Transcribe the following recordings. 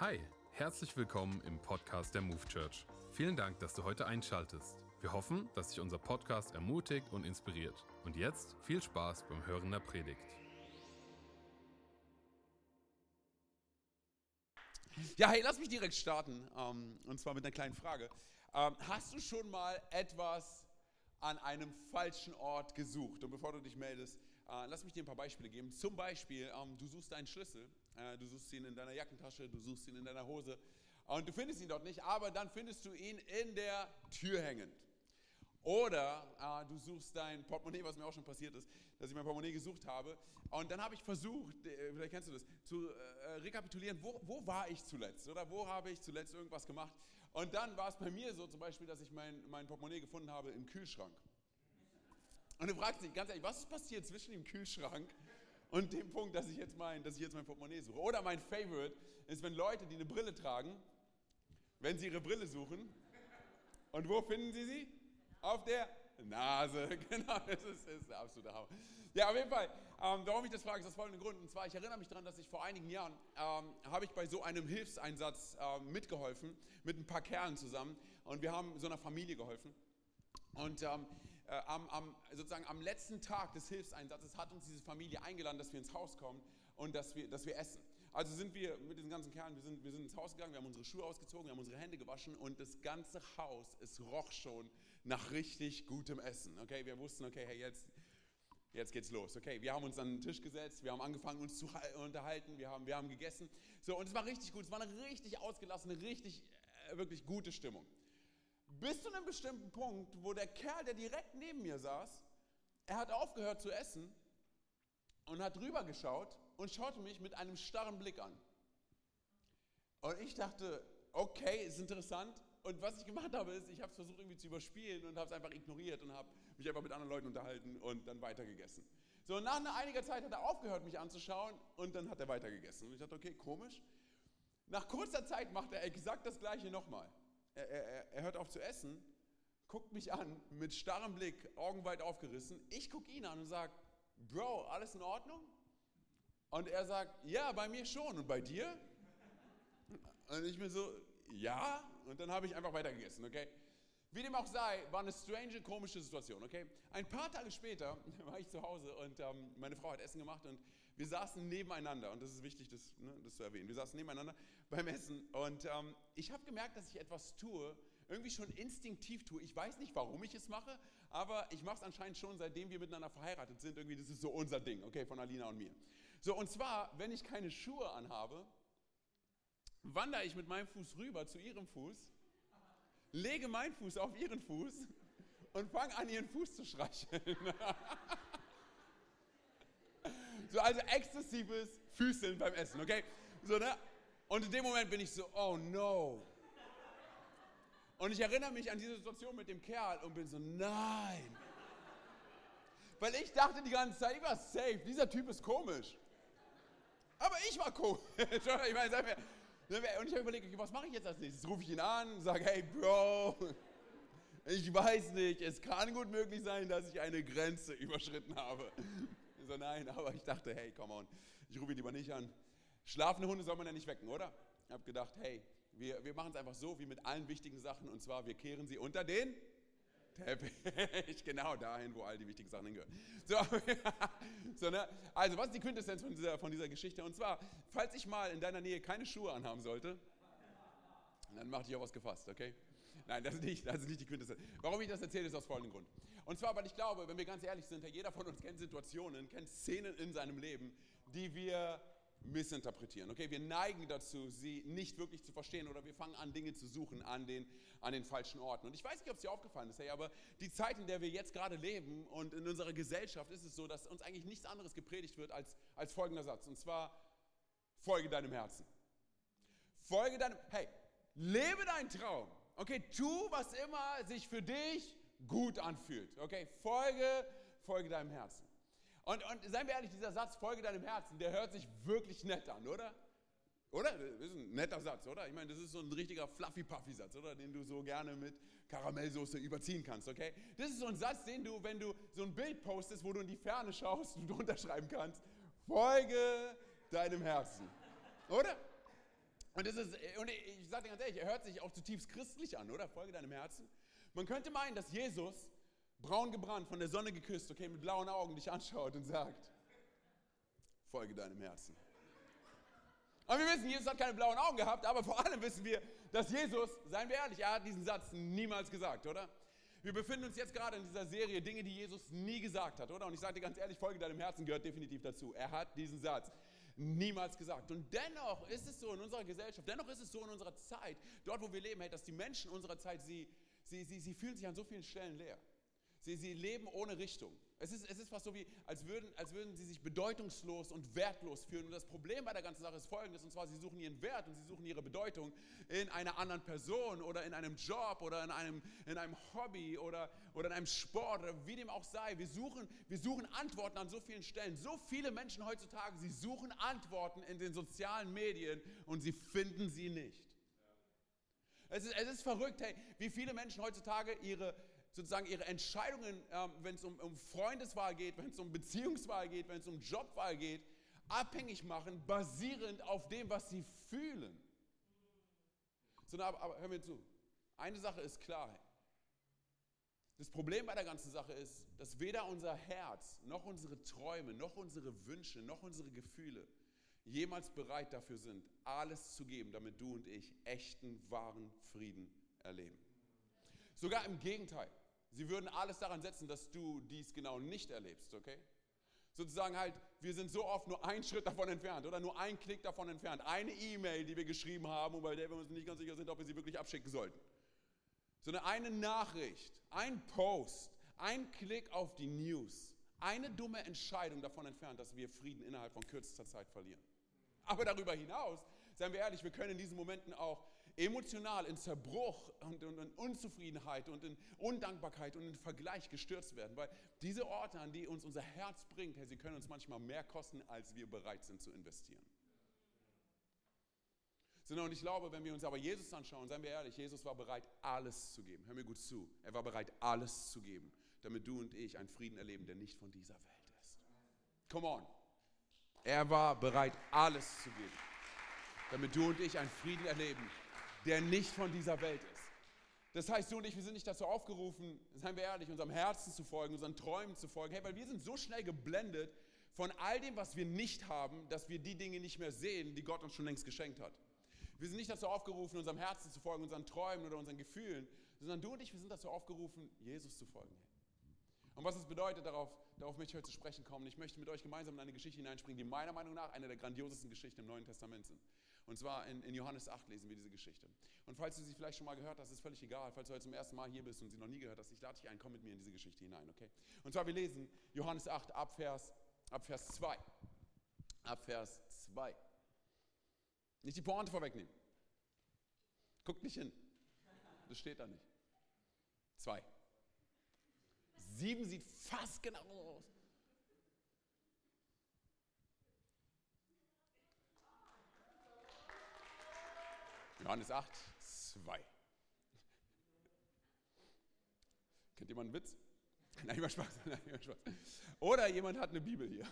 Hi, herzlich willkommen im Podcast der Move Church. Vielen Dank, dass du heute einschaltest. Wir hoffen, dass dich unser Podcast ermutigt und inspiriert. Und jetzt viel Spaß beim Hören der Predigt. Ja, hey, lass mich direkt starten. ähm, und zwar mit einer kleinen Frage. Ähm, hast du schon mal etwas an einem falschen Ort gesucht? Und bevor du dich meldest, äh, lass mich dir ein paar Beispiele geben. Zum Beispiel, ähm, du suchst deinen Schlüssel, du suchst ihn in deiner Jackentasche, du suchst ihn in deiner Hose und du findest ihn dort nicht, aber dann findest du ihn in der Tür hängend. Oder äh, du suchst dein Portemonnaie, was mir auch schon passiert ist, dass ich mein Portemonnaie gesucht habe. Und dann habe ich versucht, äh, vielleicht kennst du das, zu äh, rekapitulieren, wo, wo war ich zuletzt? Oder wo habe ich zuletzt irgendwas gemacht? Und dann war es bei mir so zum Beispiel, dass ich mein, mein Portemonnaie gefunden habe im Kühlschrank. Und du fragst dich ganz ehrlich, was ist passiert zwischen dem Kühlschrank und dem Punkt, dass ich jetzt mein, dass ich jetzt mein Portemonnaie suche? Oder mein Favorite ist, wenn Leute, die eine Brille tragen, wenn sie ihre Brille suchen, und wo finden sie sie? Auf der Nase, genau, das ist, ist der absolute Hammer. Ja, auf jeden Fall, ähm, warum ich das frage, ist aus folgendem Grund. Und zwar, ich erinnere mich daran, dass ich vor einigen Jahren, ähm, habe ich bei so einem Hilfseinsatz ähm, mitgeholfen, mit ein paar Kerlen zusammen. Und wir haben so einer Familie geholfen. Und ähm, äh, am, am, sozusagen am letzten Tag des Hilfseinsatzes hat uns diese Familie eingeladen, dass wir ins Haus kommen und dass wir, dass wir essen. Also sind wir mit diesen ganzen Kerlen, wir sind, wir sind ins Haus gegangen, wir haben unsere Schuhe ausgezogen, wir haben unsere Hände gewaschen und das ganze Haus, es roch schon nach richtig gutem Essen. Okay, wir wussten, okay, hey, jetzt, jetzt geht's los. Okay, wir haben uns an den Tisch gesetzt, wir haben angefangen, uns zu unterhalten, wir haben, wir haben gegessen. So, und es war richtig gut, es war eine richtig ausgelassene, richtig, äh, wirklich gute Stimmung. Bis zu einem bestimmten Punkt, wo der Kerl, der direkt neben mir saß, er hat aufgehört zu essen und hat rüber geschaut und schaute mich mit einem starren Blick an. Und ich dachte, okay, ist interessant. Und was ich gemacht habe, ist, ich habe es versucht irgendwie zu überspielen und habe es einfach ignoriert und habe mich einfach mit anderen Leuten unterhalten und dann weitergegessen. So, nach einiger Zeit hat er aufgehört, mich anzuschauen und dann hat er weitergegessen. Und ich dachte, okay, komisch. Nach kurzer Zeit macht er exakt das Gleiche nochmal. Er, er, hört auf zu essen, guckt mich an mit starrem Blick, Augen weit aufgerissen. Ich gucke ihn an und sage, Bro, alles in Ordnung? Und er sagt, ja, bei mir schon. Und bei dir? Und ich mir so, ja. Und dann habe ich einfach weitergegessen, okay? Wie dem auch sei, war eine strange, komische Situation, okay? Ein paar Tage später war ich zu Hause und ähm, meine Frau hat Essen gemacht und wir saßen nebeneinander und das ist wichtig, das, ne, das zu erwähnen. Wir saßen nebeneinander beim Essen und ähm, ich habe gemerkt, dass ich etwas tue, irgendwie schon instinktiv tue. Ich weiß nicht, warum ich es mache, aber ich mache es anscheinend schon, seitdem wir miteinander verheiratet sind. Irgendwie, das ist so unser Ding, okay, von Alina und mir. So, und zwar, wenn ich keine Schuhe anhabe, wandere ich mit meinem Fuß rüber zu ihrem Fuß, lege meinen Fuß auf ihren Fuß und fange an, ihren Fuß zu streicheln. so, also exzessives Füßeln beim Essen, okay? So, ne? Und in dem Moment bin ich so, oh no. Und ich erinnere mich an diese Situation mit dem Kerl und bin so, nein. Weil ich dachte die ganze Zeit, ich war safe, dieser Typ ist komisch. Aber ich war komisch. ich meine, und ich habe überlegt, okay, was mache ich jetzt als nächstes? Rufe ich ihn an, sage, hey Bro, ich weiß nicht, es kann gut möglich sein, dass ich eine Grenze überschritten habe. So, nein, aber ich dachte, hey, come on, ich rufe ihn lieber nicht an. Schlafende Hunde soll man ja nicht wecken, oder? Ich habe gedacht, hey, wir, wir machen es einfach so wie mit allen wichtigen Sachen und zwar, wir kehren sie unter den Teppich, genau dahin, wo all die wichtigen Sachen hingehören. So, so, ne? Also, was ist die Quintessenz von dieser, von dieser Geschichte? Und zwar, falls ich mal in deiner Nähe keine Schuhe anhaben sollte, dann mach dich auf was gefasst, okay? Nein, das ist, nicht, das ist nicht die Quintessenz. Warum ich das erzähle, ist aus folgendem Grund. Und zwar, weil ich glaube, wenn wir ganz ehrlich sind, jeder von uns kennt Situationen, kennt Szenen in seinem Leben, die wir missinterpretieren. Okay, wir neigen dazu, sie nicht wirklich zu verstehen oder wir fangen an, Dinge zu suchen an den, an den falschen Orten. Und ich weiß nicht, ob es dir aufgefallen ist, hey, aber die Zeit, in der wir jetzt gerade leben und in unserer Gesellschaft ist es so, dass uns eigentlich nichts anderes gepredigt wird als, als folgender Satz. Und zwar, folge deinem Herzen. Folge deinem, hey, lebe deinen Traum. Okay, tu, was immer sich für dich gut anfühlt. Okay, folge, folge deinem Herzen. Und, und seien wir ehrlich, dieser Satz, folge deinem Herzen, der hört sich wirklich nett an, oder? Oder? Das ist ein netter Satz, oder? Ich meine, das ist so ein richtiger Fluffy-Puffy-Satz, oder? Den du so gerne mit Karamellsoße überziehen kannst, okay? Das ist so ein Satz, den du, wenn du so ein Bild postest, wo du in die Ferne schaust und drunter schreiben kannst, folge deinem Herzen. Oder? Und, das ist, und ich sage dir ganz ehrlich, er hört sich auch zutiefst christlich an, oder? Folge deinem Herzen. Man könnte meinen, dass Jesus, braun gebrannt, von der Sonne geküsst, okay, mit blauen Augen dich anschaut und sagt, folge deinem Herzen. Und wir wissen, Jesus hat keine blauen Augen gehabt, aber vor allem wissen wir, dass Jesus, seien wir ehrlich, er hat diesen Satz niemals gesagt, oder? Wir befinden uns jetzt gerade in dieser Serie Dinge, die Jesus nie gesagt hat, oder? Und ich sage dir ganz ehrlich, Folge deinem Herzen gehört definitiv dazu. Er hat diesen Satz niemals gesagt. Und dennoch ist es so in unserer Gesellschaft, dennoch ist es so in unserer Zeit, dort wo wir leben, hey, dass die Menschen unserer Zeit, sie, sie, sie, sie fühlen sich an so vielen Stellen leer. Sie, sie leben ohne Richtung. Es ist, es ist fast so wie, als würden, als würden sie sich bedeutungslos und wertlos fühlen. Und das Problem bei der ganzen Sache ist folgendes, und zwar, sie suchen ihren Wert und sie suchen ihre Bedeutung in einer anderen Person oder in einem Job oder in einem, in einem Hobby oder, oder in einem Sport oder wie dem auch sei. Wir suchen, wir suchen Antworten an so vielen Stellen. So viele Menschen heutzutage, sie suchen Antworten in den sozialen Medien und sie finden sie nicht. Es ist, es ist verrückt, hey, wie viele Menschen heutzutage ihre, sozusagen ihre Entscheidungen, ähm, wenn es um, um Freundeswahl geht, wenn es um Beziehungswahl geht, wenn es um Jobwahl geht, abhängig machen, basierend auf dem, was sie fühlen. So, aber, aber hör mir zu. Eine Sache ist klar. Das Problem bei der ganzen Sache ist, dass weder unser Herz, noch unsere Träume, noch unsere Wünsche, noch unsere Gefühle jemals bereit dafür sind, alles zu geben, damit du und ich echten, wahren Frieden erleben. Sogar im Gegenteil. Sie würden alles daran setzen, dass du dies genau nicht erlebst, okay? Sozusagen halt, wir sind so oft nur einen Schritt davon entfernt oder nur einen Klick davon entfernt. Eine E-Mail, die wir geschrieben haben und bei der wir uns nicht ganz sicher sind, ob wir sie wirklich abschicken sollten. Sondern eine Nachricht, ein Post, ein Klick auf die News, eine dumme Entscheidung davon entfernt, dass wir Frieden innerhalb von kürzester Zeit verlieren. Aber darüber hinaus, seien wir ehrlich, wir können in diesen Momenten auch emotional in Zerbruch und, und, in Unzufriedenheit und in Undankbarkeit und in Vergleich gestürzt werden. Weil diese Orte, an die uns unser Herz bringt, hey, sie können uns manchmal mehr kosten, als wir bereit sind zu investieren. und ich glaube, wenn wir uns aber Jesus anschauen, seien wir ehrlich, Jesus war bereit, alles zu geben. Hör mir gut zu. Er war bereit, alles zu geben, damit du und ich einen Frieden erleben, der nicht von dieser Welt ist. Come on. Er war bereit, alles zu geben, damit du und ich einen Frieden erleben, der nicht von dieser Welt ist. Das heißt, du und ich, wir sind nicht dazu aufgerufen, seien wir ehrlich, unserem Herzen zu folgen, unseren Träumen zu folgen. Hey, weil wir sind so schnell geblendet von all dem, was wir nicht haben, dass wir die Dinge nicht mehr sehen, die Gott uns schon längst geschenkt hat. Wir sind nicht dazu aufgerufen, unserem Herzen zu folgen, unseren Träumen oder unseren Gefühlen, sondern du und ich, wir sind dazu aufgerufen, Jesus zu folgen. Und was es bedeutet, darauf, darauf möchte ich heute zu sprechen kommen. Ich möchte mit euch gemeinsam in eine Geschichte hineinspringen, die meiner Meinung nach eine der grandiosesten Geschichten im Neuen Testament sind. Und zwar in, in, Johannes 8 lesen wir diese Geschichte. Und falls du sie vielleicht schon mal gehört hast, ist völlig egal. Falls du heute zum ersten Mal hier bist und sie noch nie gehört hast, ich lade dich ein, komm mit mir in diese Geschichte hinein, okay? Und zwar, wir lesen Johannes 8 ab Vers, ab Vers 2. Ab Vers 2. Nicht die Pointe vorwegnehmen. Guckt nicht hin. Das steht da nicht. 2. 7 sieht fast genau aus. Johannes 8, 2. Kennt jemand einen Witz? Nein, immer Spaß. Nein, immer Spaß. Oder jemand hat eine Bibel hier.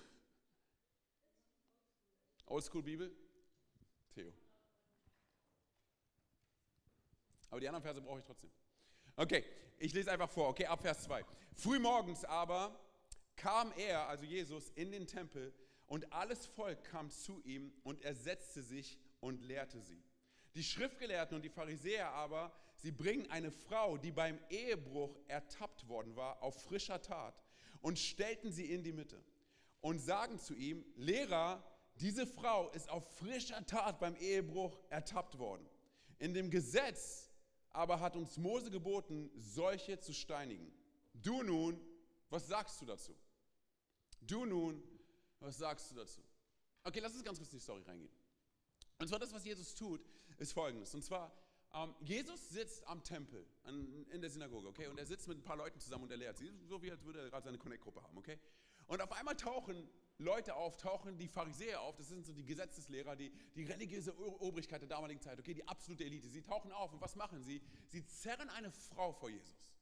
Oldschool-Bibel? Theo. Aber die anderen Verse brauche ich trotzdem. Okay, ich lese einfach vor, okay, ab Vers 2. Frühmorgens aber kam er, also Jesus, in den Tempel und alles Volk kam zu ihm und er setzte sich und lehrte sie. Die Schriftgelehrten und die Pharisäer aber, sie bringen eine Frau, die beim Ehebruch ertappt worden war, auf frischer Tat und stellten sie in die Mitte und sagen zu ihm, Lehrer, diese Frau ist auf frischer Tat beim Ehebruch ertappt worden. In dem Gesetz aber hat uns Mose geboten, solche zu steinigen. Du nun, was sagst du dazu? Du nun, was sagst du dazu? Okay, lass uns ganz kurz in die Story reingehen. Und zwar das, was Jesus tut, ist folgendes. Und zwar, ähm, Jesus sitzt am Tempel, an, in der Synagoge, okay? Und er sitzt mit ein paar Leuten zusammen und er lehrt sie, so wie als würde er gerade seine Connect-Gruppe haben, okay? Und auf einmal tauchen Leute auf, tauchen die Pharisäer auf, das sind so die Gesetzeslehrer, die, die religiöse Obrigkeit der damaligen Zeit, okay? Die absolute Elite. Sie tauchen auf und was machen sie? Sie zerren eine Frau vor Jesus.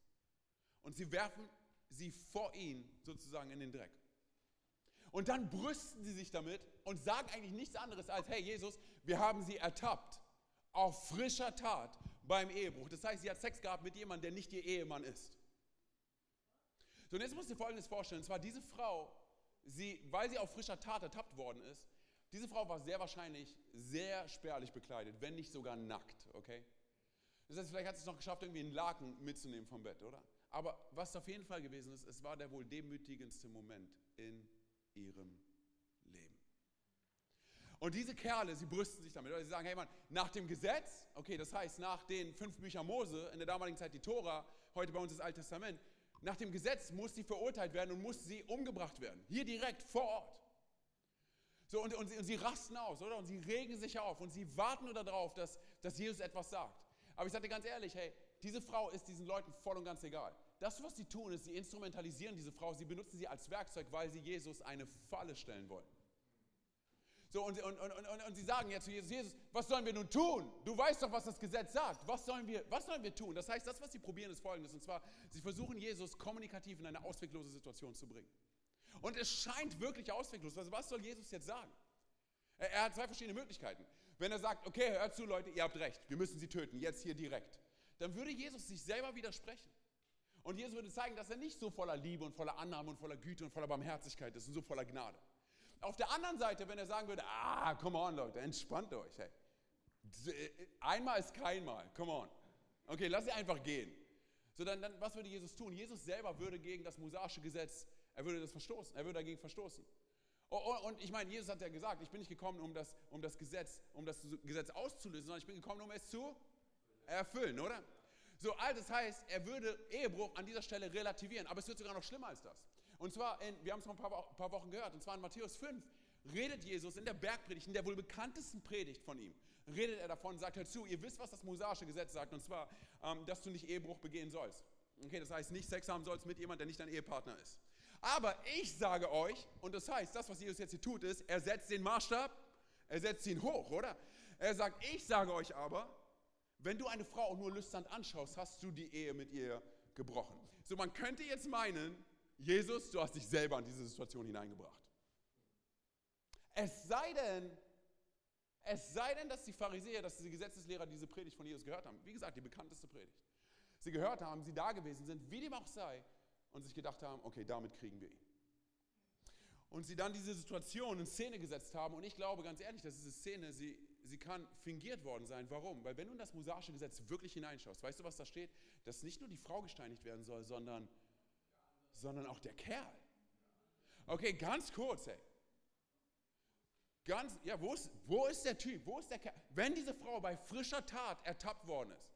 Und sie werfen sie vor ihn sozusagen in den Dreck. Und dann brüsten sie sich damit und sagen eigentlich nichts anderes als, hey Jesus, wir haben sie ertappt. auf frischer Tat beim Ehebruch. Das heißt, sie hat Sex gehabt mit jemandem, der nicht ihr Ehemann ist. So, und jetzt musst du dir Folgendes vorstellen. Und zwar diese Frau, sie, weil sie auf frischer Tat ertappt worden ist, diese Frau war sehr wahrscheinlich sehr spärlich bekleidet, wenn nicht sogar nackt, okay? Das heißt, vielleicht hat sie es noch geschafft, irgendwie einen Laken mitzunehmen vom Bett, oder? Aber was auf jeden Fall gewesen ist, es war der wohl demütigendste Moment in ihrem Leben. Und diese Kerle, sie brüsten sich damit, oder sie sagen, hey Mann, nach dem Gesetz, okay, das heißt nach den fünf Büchern Mose, in der damaligen Zeit die Tora, heute bei uns das Alte Testament, nach dem Gesetz muss sie verurteilt werden und muss sie umgebracht werden. Hier direkt vor Ort. So, und, und, sie, und sie rasten aus, oder? Und sie regen sich auf und sie warten nur darauf, dass, dass Jesus etwas sagt. Aber ich sage dir ganz ehrlich, hey, diese Frau ist diesen Leuten voll und ganz egal. Das, was sie tun, ist, sie instrumentalisieren diese Frau, sie benutzen sie als Werkzeug, weil sie Jesus eine Falle stellen wollen. So, und, und, und, und, und sie sagen jetzt zu Jesus, Jesus, was sollen wir nun tun? Du weißt doch, was das Gesetz sagt. Was sollen, wir, was sollen wir tun? Das heißt, das, was sie probieren, ist folgendes. Und zwar, sie versuchen Jesus kommunikativ in eine ausweglose Situation zu bringen. Und es scheint wirklich ausweglos. Also was soll Jesus jetzt sagen? Er, er hat zwei verschiedene Möglichkeiten. Wenn er sagt, okay, hört zu, Leute, ihr habt recht, wir müssen sie töten, jetzt hier direkt, dann würde Jesus sich selber widersprechen. Und Jesus würde zeigen, dass er nicht so voller Liebe und voller Annahme und voller Güte und voller Barmherzigkeit ist und so voller Gnade. Auf der anderen Seite, wenn er sagen würde, ah, come on, Leute, entspannt euch. Hey. Einmal ist keinmal, come on. Okay, lass sie einfach gehen. So, dann, dann, was würde Jesus tun? Jesus selber würde gegen das mosaische Gesetz, er würde das verstoßen, er würde dagegen verstoßen. Oh, oh, und ich meine, Jesus hat ja gesagt, ich bin nicht gekommen, um das, um das, Gesetz, um das Gesetz auszulösen, sondern ich bin gekommen, um es zu erfüllen, oder? So, all das heißt, er würde Ehebruch an dieser Stelle relativieren, aber es wird sogar noch schlimmer als das. Und zwar, in, wir haben es vor ein paar, paar Wochen gehört, und zwar in Matthäus 5 redet Jesus in der Bergpredigt, in der wohl bekanntesten Predigt von ihm, redet er davon, sagt halt zu, ihr wisst, was das mosaische Gesetz sagt, und zwar, ähm, dass du nicht Ehebruch begehen sollst. Okay, das heißt, nicht Sex haben sollst mit jemandem, der nicht dein Ehepartner ist. Aber ich sage euch, und das heißt, das, was Jesus jetzt hier tut, ist, er setzt den Maßstab, er setzt ihn hoch, oder? Er sagt, ich sage euch aber, wenn du eine Frau nur lüstern anschaust, hast du die Ehe mit ihr gebrochen. So, man könnte jetzt meinen, Jesus, du hast dich selber in diese Situation hineingebracht. Es sei denn, es sei denn, dass die Pharisäer, dass die Gesetzeslehrer diese Predigt von Jesus gehört haben. Wie gesagt, die bekannteste Predigt. Sie gehört haben, sie da gewesen sind, wie dem auch sei, und sich gedacht haben, okay, damit kriegen wir ihn. Und sie dann diese Situation in Szene gesetzt haben. Und ich glaube ganz ehrlich, dass diese Szene, sie, sie kann fingiert worden sein. Warum? Weil wenn du in das mosaische Gesetz wirklich hineinschaust, weißt du, was da steht? Dass nicht nur die Frau gesteinigt werden soll, sondern sondern auch der Kerl. Okay, ganz kurz, ey. Ganz, ja, wo ist, wo ist der Typ? Wo ist der Kerl? Wenn diese Frau bei frischer Tat ertappt worden ist,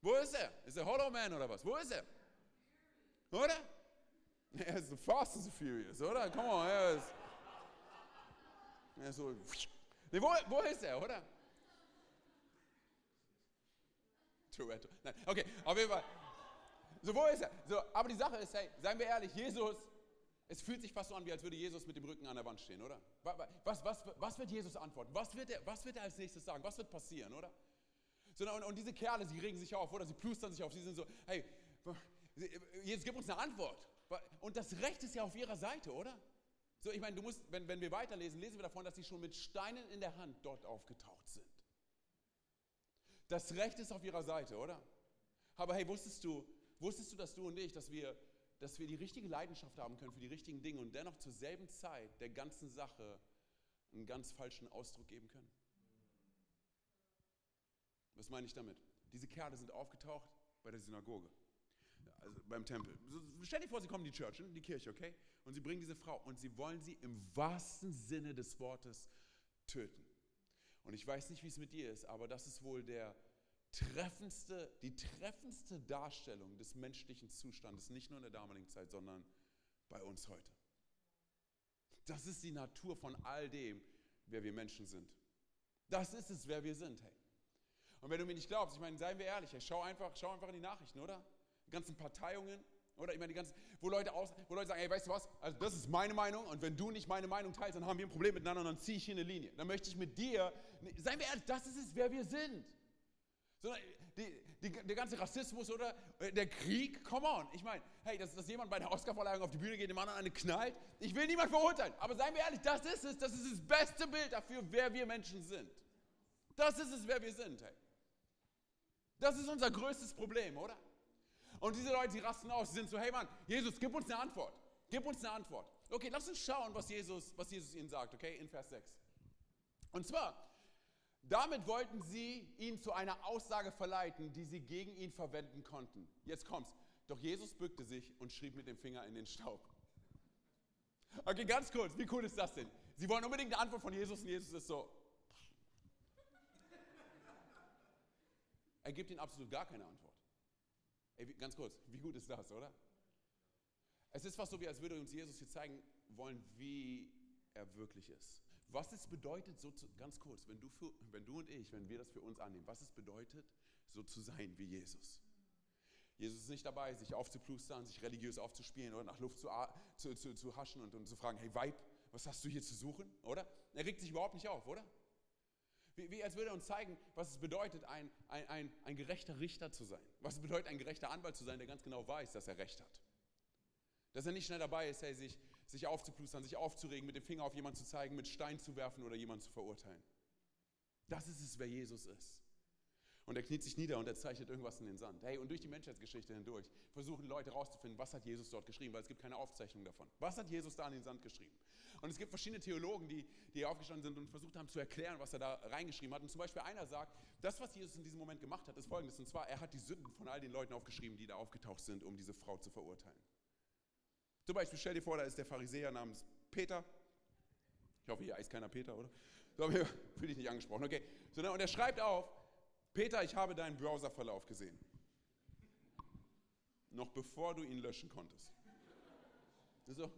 wo ist er? Ist er Hollow Man oder was? Wo ist er? Oder? Er ist fast and furious, oder? Come on, er ist. Er ist so. Nee, wo, wo ist er, oder? Toretto. Nein, okay, auf jeden Fall. So, wo ist er? So, aber die Sache ist, hey, seien wir ehrlich, Jesus, es fühlt sich fast so an, wie als würde Jesus mit dem Rücken an der Wand stehen, oder? Was, was, was wird Jesus antworten? Was wird, er, was wird er als nächstes sagen? Was wird passieren, oder? So, und, und diese Kerle, sie regen sich auf, oder? Sie plustern sich auf, sie sind so, hey, Jesus, gib uns eine Antwort. Und das Recht ist ja auf ihrer Seite, oder? So, ich meine, du musst, wenn, wenn wir weiterlesen, lesen wir davon, dass sie schon mit Steinen in der Hand dort aufgetaucht sind. Das Recht ist auf ihrer Seite, oder? Aber hey, wusstest du, Wusstest du, dass du und ich, dass wir, dass wir die richtige Leidenschaft haben können für die richtigen Dinge und dennoch zur selben Zeit der ganzen Sache einen ganz falschen Ausdruck geben können? Was meine ich damit? Diese Kerle sind aufgetaucht bei der Synagoge, also beim Tempel. Stell dir vor, sie kommen in die Church, in die Kirche, okay? Und sie bringen diese Frau und sie wollen sie im wahrsten Sinne des Wortes töten. Und ich weiß nicht, wie es mit dir ist, aber das ist wohl der treffendste, die treffendste Darstellung des menschlichen Zustandes, nicht nur in der damaligen Zeit, sondern bei uns heute. Das ist die Natur von all dem, wer wir Menschen sind. Das ist es, wer wir sind, hey. Und wenn du mir nicht glaubst, ich meine, seien wir ehrlich, hey, schau, einfach, schau einfach in die Nachrichten, oder? Die ganzen Parteiungen, oder? Ich meine, die ganzen, wo Leute, aus, wo Leute sagen, ey, weißt du was, also das ist meine Meinung und wenn du nicht meine Meinung teilst, dann haben wir ein Problem miteinander und dann ziehe ich hier eine Linie. Dann möchte ich mit dir, seien wir ehrlich, das ist es, wer wir sind sondern die, die, der ganze Rassismus oder äh, der Krieg, come on. Ich meine, hey, dass, dass jemand bei der Oscarverleihung auf die Bühne geht, dem anderen eine knallt, ich will niemand verurteilen. Aber seien wir ehrlich, das ist es, das ist das beste Bild dafür, wer wir Menschen sind. Das ist es, wer wir sind. Hey. Das ist unser größtes Problem, oder? Und diese Leute, die rasten aus, sind so, hey Mann, Jesus, gib uns eine Antwort. Gib uns eine Antwort. Okay, lass uns schauen, was Jesus, was Jesus ihnen sagt, okay, in Vers 6. Und zwar, damit wollten sie ihn zu einer Aussage verleiten, die sie gegen ihn verwenden konnten. Jetzt kommt's. Doch Jesus bückte sich und schrieb mit dem Finger in den Staub. Okay, ganz kurz, wie cool ist das denn? Sie wollen unbedingt eine Antwort von Jesus und Jesus ist so. Er gibt ihnen absolut gar keine Antwort. Ey, ganz kurz, wie gut ist das, oder? Es ist fast so, wie als würde uns Jesus hier zeigen wollen, wie er wirklich ist. Was es bedeutet, so zu, ganz kurz, wenn du, für, wenn du und ich, wenn wir das für uns annehmen, was es bedeutet, so zu sein wie Jesus. Jesus ist nicht dabei, sich aufzuplustern, sich religiös aufzuspielen oder nach Luft zu, zu, zu, zu haschen und, und zu fragen, hey Weib, was hast du hier zu suchen, oder? Er regt sich überhaupt nicht auf, oder? Wie, wie, als würde er uns zeigen, was es bedeutet, ein, ein, ein, ein gerechter Richter zu sein. Was es bedeutet, ein gerechter Anwalt zu sein, der ganz genau weiß, dass er Recht hat. Dass er nicht schnell dabei ist, hey, sich sich aufzuplustern, sich aufzuregen, mit dem Finger auf jemanden zu zeigen, mit Stein zu werfen oder jemanden zu verurteilen. Das ist es, wer Jesus ist. Und er kniet sich nieder und er zeichnet irgendwas in den Sand. Hey, und durch die Menschheitsgeschichte hindurch versuchen Leute herauszufinden, was hat Jesus dort geschrieben, weil es gibt keine Aufzeichnung davon. Was hat Jesus da in den Sand geschrieben? Und es gibt verschiedene Theologen, die, die aufgestanden sind und versucht haben zu erklären, was er da reingeschrieben hat. Und zum Beispiel einer sagt, das, was Jesus in diesem Moment gemacht hat, ist folgendes. Und zwar, er hat die Sünden von all den Leuten aufgeschrieben, die da aufgetaucht sind, um diese Frau zu verurteilen. Zum Beispiel, stell dir vor, da ist der Pharisäer namens Peter. Ich hoffe, hier heißt keiner Peter, oder? So, fühle dich nicht angesprochen. Okay. So, und er schreibt auf, Peter, ich habe deinen Browserverlauf gesehen. Noch bevor du ihn löschen konntest. So.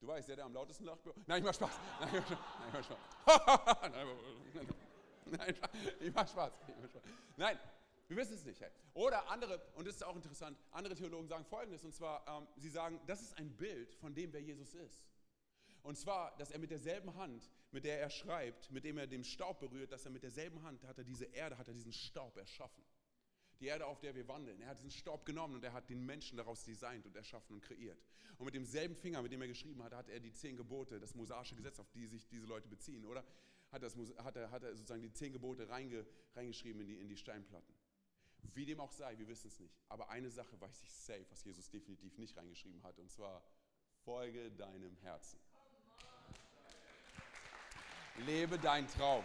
Du weißt, der, der am lautesten lacht. Nein, ich mach Spaß. Nein, ich mach Spaß. Nein, ich mach Spaß. Nein, wir wissen es nicht. Hey. Oder andere, und das ist auch interessant, andere Theologen sagen Folgendes, und zwar, ähm, sie sagen, das ist ein Bild von dem, wer Jesus ist. Und zwar, dass er mit derselben Hand, mit der er schreibt, mit dem er den Staub berührt, dass er mit derselben Hand hat er diese Erde, hat er diesen Staub erschaffen. Die Erde, auf der wir wandeln. Er hat diesen Staub genommen und er hat den Menschen daraus designt und erschaffen und kreiert. Und mit demselben Finger, mit dem er geschrieben hat, hat er die zehn Gebote, das mosaische Gesetz, auf die sich diese Leute beziehen, oder? Hat, das, hat, er, hat er sozusagen die zehn Gebote reinge, reingeschrieben in die, in die Steinplatten. Wie dem auch sei, wir wissen es nicht. Aber eine Sache weiß ich safe, was Jesus definitiv nicht reingeschrieben hat, und zwar folge deinem Herzen. Lebe deinen Traum.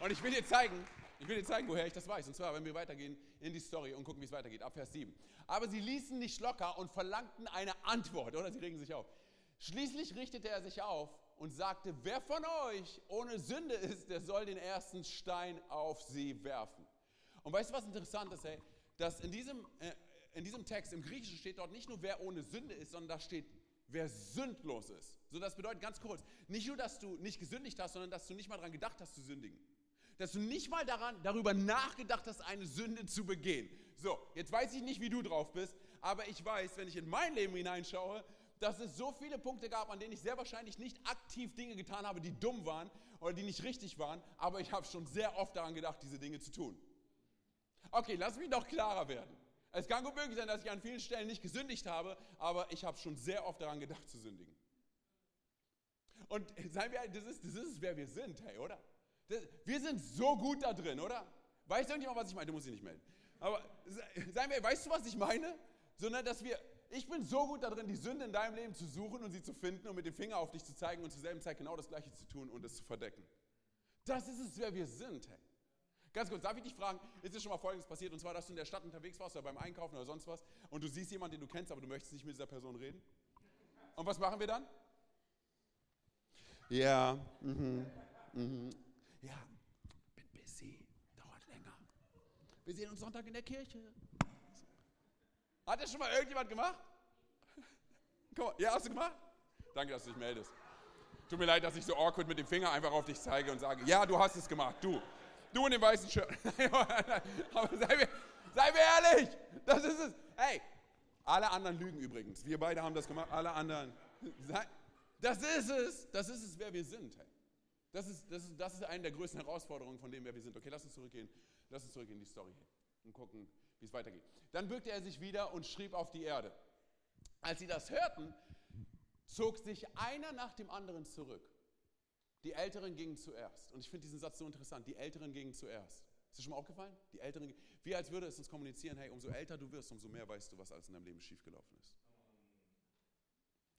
Und ich will dir zeigen, ich will dir zeigen, woher ich das weiß. Und zwar, wenn wir weitergehen in die Story und gucken, wie es weitergeht, ab Vers 7. Aber sie ließen nicht locker und verlangten eine Antwort, oder? Sie regen sich auf. Schließlich richtete er sich auf und sagte, wer von euch ohne Sünde ist, der soll den ersten Stein auf sie werfen. Und weißt du, was interessant ist, hey? Dass in diesem, äh, in diesem Text im Griechischen steht dort nicht nur, wer ohne Sünde ist, sondern da steht, wer sündlos ist. So, das bedeutet ganz kurz, nicht nur, dass du nicht gesündigt hast, sondern dass du nicht mal daran gedacht hast zu sündigen. Dass du nicht mal daran, darüber nachgedacht hast, eine Sünde zu begehen. So, jetzt weiß ich nicht, wie du drauf bist, aber ich weiß, wenn ich in mein Leben hineinschaue, dass es so viele Punkte gab, an denen ich sehr wahrscheinlich nicht aktiv Dinge getan habe, die dumm waren oder die nicht richtig waren, aber ich habe schon sehr oft daran gedacht, diese Dinge zu tun. Okay, lass mich noch klarer werden. Es kann gut möglich sein, dass ich an vielen Stellen nicht gesündigt habe, aber ich habe schon sehr oft daran gedacht zu sündigen. Und seien wir, das ist, das ist wer wir sind, hey, oder? Das, wir sind so gut da drin, oder? Weißt du irgendjemand, was ich meine? Du musst dich nicht melden. Aber seien wir, weißt du, was ich meine? Sondern, dass wir, ich bin so gut da drin, die Sünde in deinem Leben zu suchen und sie zu finden und mit dem Finger auf dich zu zeigen und zur selben Zeit genau das Gleiche zu tun und es zu verdecken. Das ist es, wer wir sind, hey. Ganz kurz, darf ich dich fragen, ist dir schon mal Folgendes passiert? Und zwar, dass du in der Stadt unterwegs warst oder beim Einkaufen oder sonst was und du siehst jemanden, den du kennst, aber du möchtest nicht mit dieser Person reden? Und was machen wir dann? Ja, mhm, mhm. Ja, bin busy, dauert länger. Wir sehen uns Sonntag in der Kirche. Hat das schon mal irgendjemand gemacht? Komm, ja, hast du gemacht? Danke, dass du dich meldest. Tut mir leid, dass ich so awkward mit dem Finger einfach auf dich zeige und sage, ja, du hast es gemacht, du. Du in dem weißen Shirt. Aber sei mir, sei ehrlich, das ist es. Hey, alle anderen lügen übrigens. Wir beide haben das gemacht, alle anderen. Das ist es. Das ist es, wer wir sind. Hey. Das, ist, das, ist, das ist eine der größten Herausforderungen von dem, wer wir sind. Okay, lass uns zurückgehen. Lass uns zurück in die Story und gucken, wie es weitergeht. Dann bückte er sich wieder und schrieb auf die Erde. Als sie das hörten, zog sich einer nach dem anderen zurück. Die Älteren gingen zuerst. Und ich finde diesen Satz so interessant. Die Älteren gingen zuerst. Ist das schon mal aufgefallen? Die Älteren, wie als würde es uns kommunizieren, hey, umso älter du wirst, umso mehr weißt du, was alles in deinem Leben schiefgelaufen ist.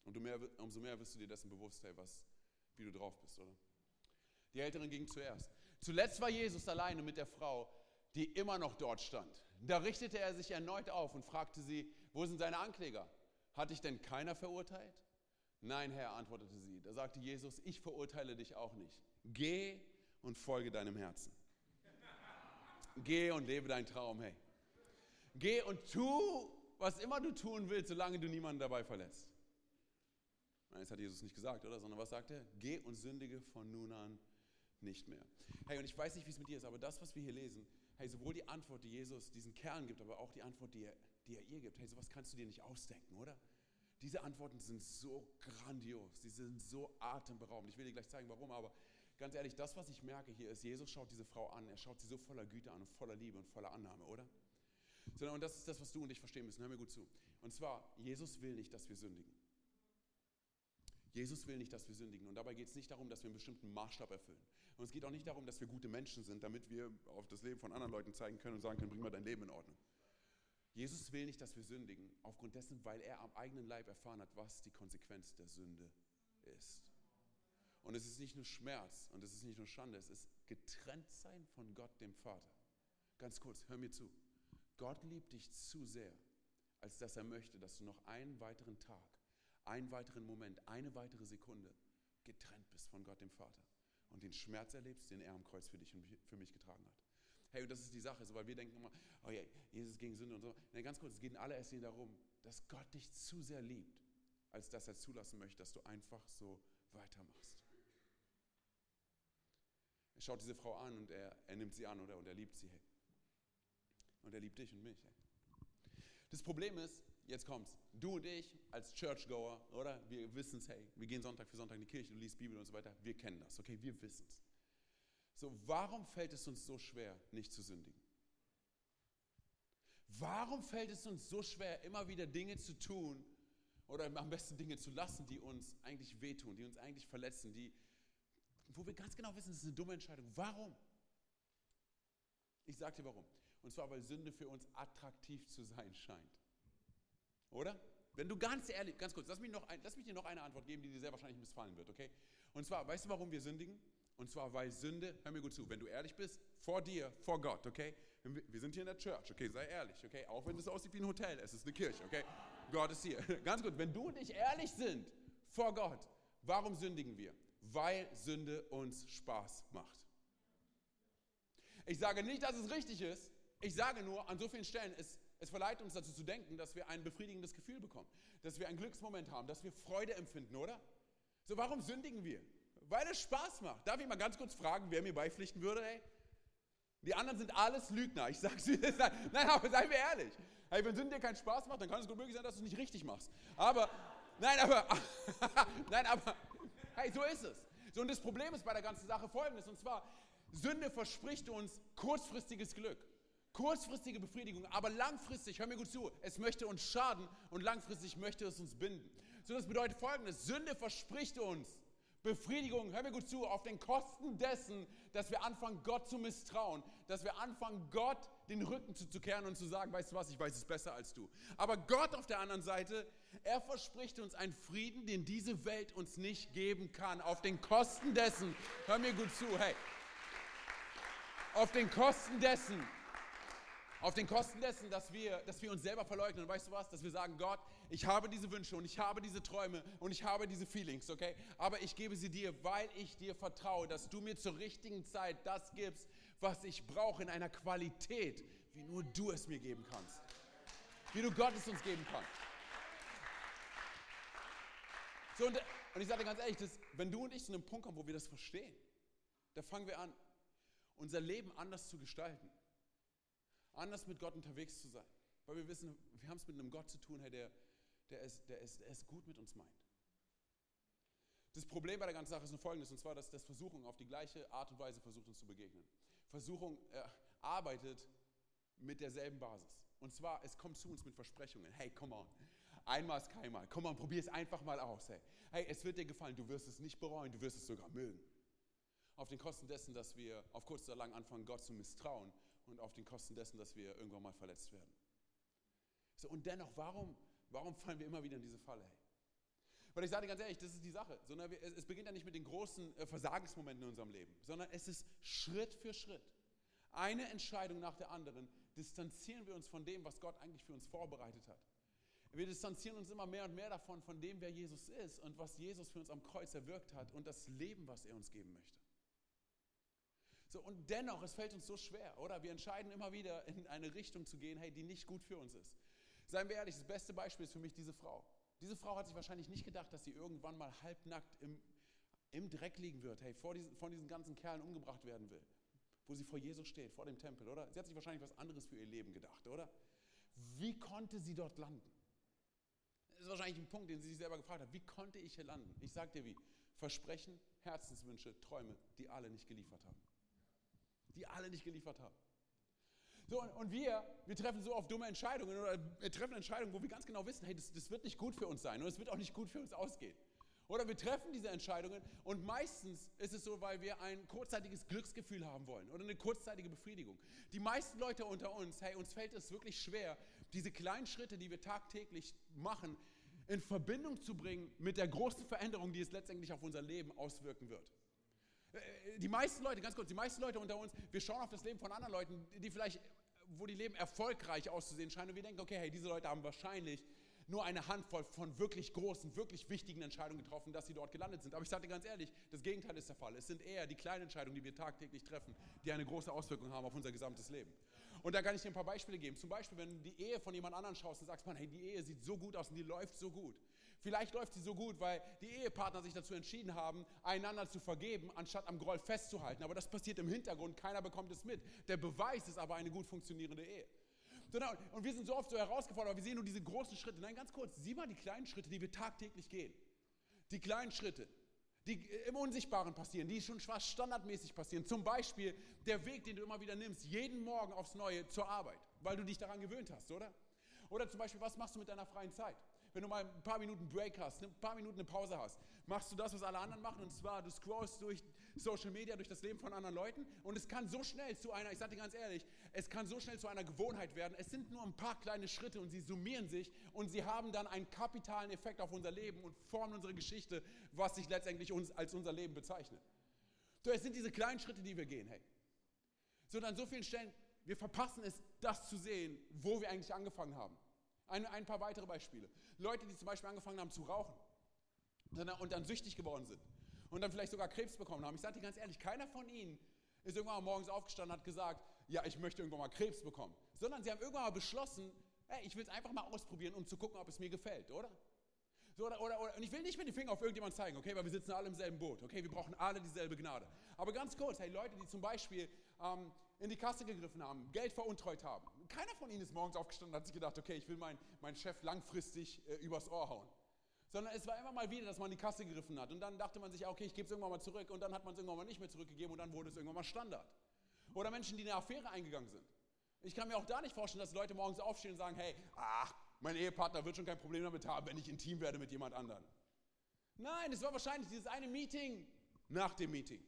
Und mehr, umso mehr wirst du dir dessen bewusst, hey, was, wie du drauf bist, oder? Die Älteren gingen zuerst. Zuletzt war Jesus alleine mit der Frau, die immer noch dort stand. Da richtete er sich erneut auf und fragte sie, wo sind seine Ankläger? Hat dich denn keiner verurteilt? Nein, Herr, antwortete sie. Da sagte Jesus, ich verurteile dich auch nicht. Geh und folge deinem Herzen. Geh und lebe deinen Traum, hey. Geh und tu, was immer du tun willst, solange du niemanden dabei verletzt. Nein, das hat Jesus nicht gesagt, oder? Sondern was sagt er? Geh und sündige von nun an nicht mehr. Hey, und ich weiß nicht, wie es mit dir ist, aber das, was wir hier lesen, hey, sowohl die Antwort, die Jesus diesen Kerlen gibt, aber auch die Antwort, die er, die er ihr gibt, hey, sowas kannst du dir nicht ausdenken, oder? Diese Antworten sind so grandios, sie sind so atemberaubend. Ich will dir gleich zeigen, warum, aber ganz ehrlich, das, was ich merke hier, ist, Jesus schaut diese Frau an, er schaut sie so voller Güte an und voller Liebe und voller Annahme, oder? Sondern, und das ist das, was du und ich verstehen müssen, hör mir gut zu. Und zwar, Jesus will nicht, dass wir sündigen. Jesus will nicht, dass wir sündigen. Und dabei geht es nicht darum, dass wir einen bestimmten Maßstab erfüllen. Und es geht auch nicht darum, dass wir gute Menschen sind, damit wir auf das Leben von anderen Leuten zeigen können und sagen können, bring mal dein Leben in Ordnung. Jesus will nicht, dass wir sündigen, aufgrund dessen, weil er am eigenen Leib erfahren hat, was die Konsequenz der Sünde ist. Und es ist nicht nur Schmerz und es ist nicht nur Schande, es ist getrennt sein von Gott, dem Vater. Ganz kurz, hör mir zu. Gott liebt dich zu sehr, als dass er möchte, dass du noch einen weiteren Tag, einen weiteren Moment, eine weitere Sekunde getrennt bist von Gott, dem Vater und den Schmerz erlebst, den er am Kreuz für dich und für mich getragen hat. Hey, und das ist die Sache, so, weil wir denken immer, oh ja, Jesus gegen Sünde und so. Nee, ganz kurz, es geht in allererster Linie darum, dass Gott dich zu sehr liebt, als dass er zulassen möchte, dass du einfach so weitermachst. Er schaut diese Frau an und er, er nimmt sie an, oder? Und er liebt sie, hey. Und er liebt dich und mich, hey. Das Problem ist, jetzt kommt's, du und ich als Churchgoer, oder? Wir wissen es, hey, wir gehen Sonntag für Sonntag in die Kirche, du liest Bibel und so weiter, wir kennen das, okay? Wir wissen es. So, warum fällt es uns so schwer, nicht zu sündigen? Warum fällt es uns so schwer, immer wieder Dinge zu tun oder am besten Dinge zu lassen, die uns eigentlich wehtun, die uns eigentlich verletzen, die, wo wir ganz genau wissen, es ist eine dumme Entscheidung. Warum? Ich sage dir warum. Und zwar, weil Sünde für uns attraktiv zu sein scheint. Oder? Wenn du ganz ehrlich, ganz kurz, lass mich, noch ein, lass mich dir noch eine Antwort geben, die dir sehr wahrscheinlich missfallen wird, okay? Und zwar, weißt du, warum wir sündigen? Und zwar, weil Sünde, hör mir gut zu, wenn du ehrlich bist, vor dir, vor Gott, okay? Wir sind hier in der Church, okay? Sei ehrlich, okay? Auch wenn es aussieht wie ein Hotel, es ist eine Kirche, okay? Gott ist hier. Ganz gut, wenn du und ich ehrlich sind vor Gott, warum sündigen wir? Weil Sünde uns Spaß macht. Ich sage nicht, dass es richtig ist. Ich sage nur, an so vielen Stellen, es, es verleitet uns dazu zu denken, dass wir ein befriedigendes Gefühl bekommen, dass wir einen Glücksmoment haben, dass wir Freude empfinden, oder? So, warum sündigen wir? Weil es Spaß macht. Darf ich mal ganz kurz fragen, wer mir beipflichten würde, ey? Die anderen sind alles Lügner. Ich sag's dir. Nein, aber seien wir ehrlich. Hey, wenn Sünde dir keinen Spaß macht, dann kann es gut möglich sein, dass du es nicht richtig machst. Aber, nein, aber, nein, aber, hey, so ist es. So, und das Problem ist bei der ganzen Sache folgendes, und zwar, Sünde verspricht uns kurzfristiges Glück, kurzfristige Befriedigung, aber langfristig, hör mir gut zu, es möchte uns schaden und langfristig möchte es uns binden. So, das bedeutet folgendes, Sünde verspricht uns Befriedigung, hör mir gut zu, auf den Kosten dessen, dass wir anfangen, Gott zu misstrauen, dass wir anfangen, Gott den Rücken zuzukehren und zu sagen, weißt du was, ich weiß es besser als du. Aber Gott auf der anderen Seite, er verspricht uns einen Frieden, den diese Welt uns nicht geben kann, auf den Kosten dessen, hör mir gut zu, hey, auf den Kosten dessen, auf den Kosten dessen, dass wir, dass wir uns selber verleugnen. Und weißt du was? Dass wir sagen, Gott, ich habe diese Wünsche und ich habe diese Träume und ich habe diese Feelings, okay? Aber ich gebe sie dir, weil ich dir vertraue, dass du mir zur richtigen Zeit das gibst, was ich brauche in einer Qualität, wie nur du es mir geben kannst. Wie du Gott es uns geben kannst. So, und, und ich sage dir ganz ehrlich, dass, wenn du und ich zu einem Punkt kommen, wo wir das verstehen, da fangen wir an, unser Leben anders zu gestalten anders mit Gott unterwegs zu sein. Weil wir wissen, wir haben es mit einem Gott zu tun, der, der, es, der, es, der es gut mit uns meint. Das Problem bei der ganzen Sache ist nur folgendes, und zwar, dass das Versuchung auf die gleiche Art und Weise versucht, uns zu begegnen. Versuchung äh, arbeitet mit derselben Basis. Und zwar, es kommt zu uns mit Versprechungen. Hey, come on. Einmal ist keinmal. Komm on, probier es einfach mal aus. Hey. hey, es wird dir gefallen. Du wirst es nicht bereuen. Du wirst es sogar mögen. Auf den Kosten dessen, dass wir auf kurz oder lang anfangen, Gott zu misstrauen und auf den Kosten dessen, dass wir irgendwann mal verletzt werden. So, und dennoch, warum, warum fallen wir immer wieder in diese Falle? Hey? Weil ich sage dir ganz ehrlich, das ist die Sache. Sondern es beginnt ja nicht mit den großen äh, Versagensmomenten in unserem Leben, sondern es ist Schritt für Schritt. Eine Entscheidung nach der anderen distanzieren wir uns von dem, was Gott eigentlich für uns vorbereitet hat. Wir distanzieren uns immer mehr und mehr davon, von dem, wer Jesus ist und was Jesus für uns am Kreuz erwirkt hat und das Leben, was er uns geben möchte. So, und dennoch, es fällt uns so schwer, oder? Wir entscheiden immer wieder in eine Richtung zu gehen, hey, die nicht gut für uns ist. Seien wir ehrlich, das beste Beispiel ist für mich diese Frau. Diese Frau hat sich wahrscheinlich nicht gedacht, dass sie irgendwann mal halbnackt im, im Dreck liegen wird, hey, vor diesen, von diesen ganzen Kerlen umgebracht werden will. Wo sie vor Jesus steht, vor dem Tempel, oder? Sie hat sich wahrscheinlich was anderes für ihr Leben gedacht, oder? Wie konnte sie dort landen? Das ist wahrscheinlich ein Punkt, den sie sich selber gefragt hat. Wie konnte ich hier landen? Ich sag dir wie. Versprechen, Herzenswünsche, Träume, die alle nicht geliefert haben. Die alle nicht geliefert haben. So, und wir, wir treffen so oft dumme Entscheidungen oder wir treffen Entscheidungen, wo wir ganz genau wissen, hey, das, das wird nicht gut für uns sein und es wird auch nicht gut für uns ausgehen. Oder wir treffen diese Entscheidungen und meistens ist es so, weil wir ein kurzzeitiges Glücksgefühl haben wollen oder eine kurzzeitige Befriedigung. Die meisten Leute unter uns, hey, uns fällt es wirklich schwer, diese kleinen Schritte, die wir tagtäglich machen, in Verbindung zu bringen mit der großen Veränderung, die es letztendlich auf unser Leben auswirken wird. Äh, die meisten Leute, ganz kurz, die meisten Leute unter uns, wir schauen auf das Leben von anderen Leuten, die vielleicht, wo die Leben erfolgreich auszusehen scheinen und wir denken, okay, hey, diese Leute haben wahrscheinlich nur eine Handvoll von wirklich großen, wirklich wichtigen Entscheidungen getroffen, dass sie dort gelandet sind. Aber ich sage dir ganz ehrlich, das Gegenteil ist der Fall. Es sind eher die kleinen Entscheidungen, die wir tagtäglich treffen, die eine große Auswirkung haben auf unser gesamtes Leben. Und da kann ich dir ein paar Beispiele geben. Zum Beispiel, wenn du die Ehe von jemand anderem schaust und sagst, man, hey, die Ehe sieht so gut aus und die läuft so gut. Vielleicht läuft sie so gut, weil die Ehepartner sich dazu entschieden haben, einander zu vergeben, anstatt am Groll festzuhalten. Aber das passiert im Hintergrund, keiner bekommt es mit. Der Beweis ist aber eine gut funktionierende Ehe. Und wir sind so oft so herausgefordert, aber wir sehen nur diese großen Schritte. Nein, ganz kurz, sieh mal die kleinen Schritte, die wir tagtäglich gehen. Die kleinen Schritte, die im Unsichtbaren passieren, die schon fast standardmäßig passieren. Zum Beispiel der Weg, den du immer wieder nimmst, jeden Morgen aufs Neue zur Arbeit, weil du dich daran gewöhnt hast, oder? Oder zum Beispiel, was machst du mit deiner freien Zeit? Wenn du mal ein paar Minuten Break hast, ein paar Minuten eine Pause hast, machst du das, was alle anderen machen, und zwar du scrollst durch Social Media, durch das Leben von anderen Leuten und es kann so schnell zu einer, ich sage dir ganz ehrlich, es kann so schnell zu einer Gewohnheit werden. Es sind nur ein paar kleine Schritte und sie summieren sich und sie haben dann einen kapitalen Effekt auf unser Leben und formen unsere Geschichte, was sich letztendlich uns als unser Leben bezeichnet. So, es sind diese kleinen Schritte, die wir gehen, hey. So, an so vielen Stellen, wir verpassen es, das zu sehen, wo wir eigentlich angefangen haben. Ein, ein paar weitere Beispiele. Leute, die zum Beispiel angefangen haben zu rauchen und dann süchtig geworden sind und dann vielleicht sogar Krebs bekommen haben. Ich sage dir ganz ehrlich, keiner von ihnen ist irgendwann morgens aufgestanden und hat gesagt, ja, ich möchte irgendwann mal Krebs bekommen. Sondern sie haben irgendwann mal beschlossen, hey, ich will es einfach mal ausprobieren, um zu gucken, ob es mir gefällt, oder? So, oder, oder, oder, und ich will nicht mit dem Finger auf irgendjemand zeigen, okay, weil wir sitzen alle im selben Boot, okay, wir brauchen alle dieselbe Gnade. Aber ganz kurz, hey, Leute, die zum Beispiel ähm, in die Kasse gegriffen haben, Geld veruntreut haben. Keiner von ihnen ist morgens aufgestanden und hat sich gedacht, okay, ich will meinen mein Chef langfristig äh, übers Ohr hauen. Sondern es war immer mal wieder, dass man in die Kasse gegriffen hat. Und dann dachte man sich, okay, ich gebe es irgendwann mal zurück. Und dann hat man es irgendwann mal nicht mehr zurückgegeben und dann wurde es irgendwann mal Standard. Oder Menschen, die eine Affäre eingegangen sind. Ich kann mir auch da nicht vorstellen, dass Leute morgens aufstehen und sagen, hey, ach, mein Ehepartner wird schon kein Problem damit haben, wenn ich intim werde mit jemand anderem. Nein, es war wahrscheinlich dieses eine Meeting nach dem Meeting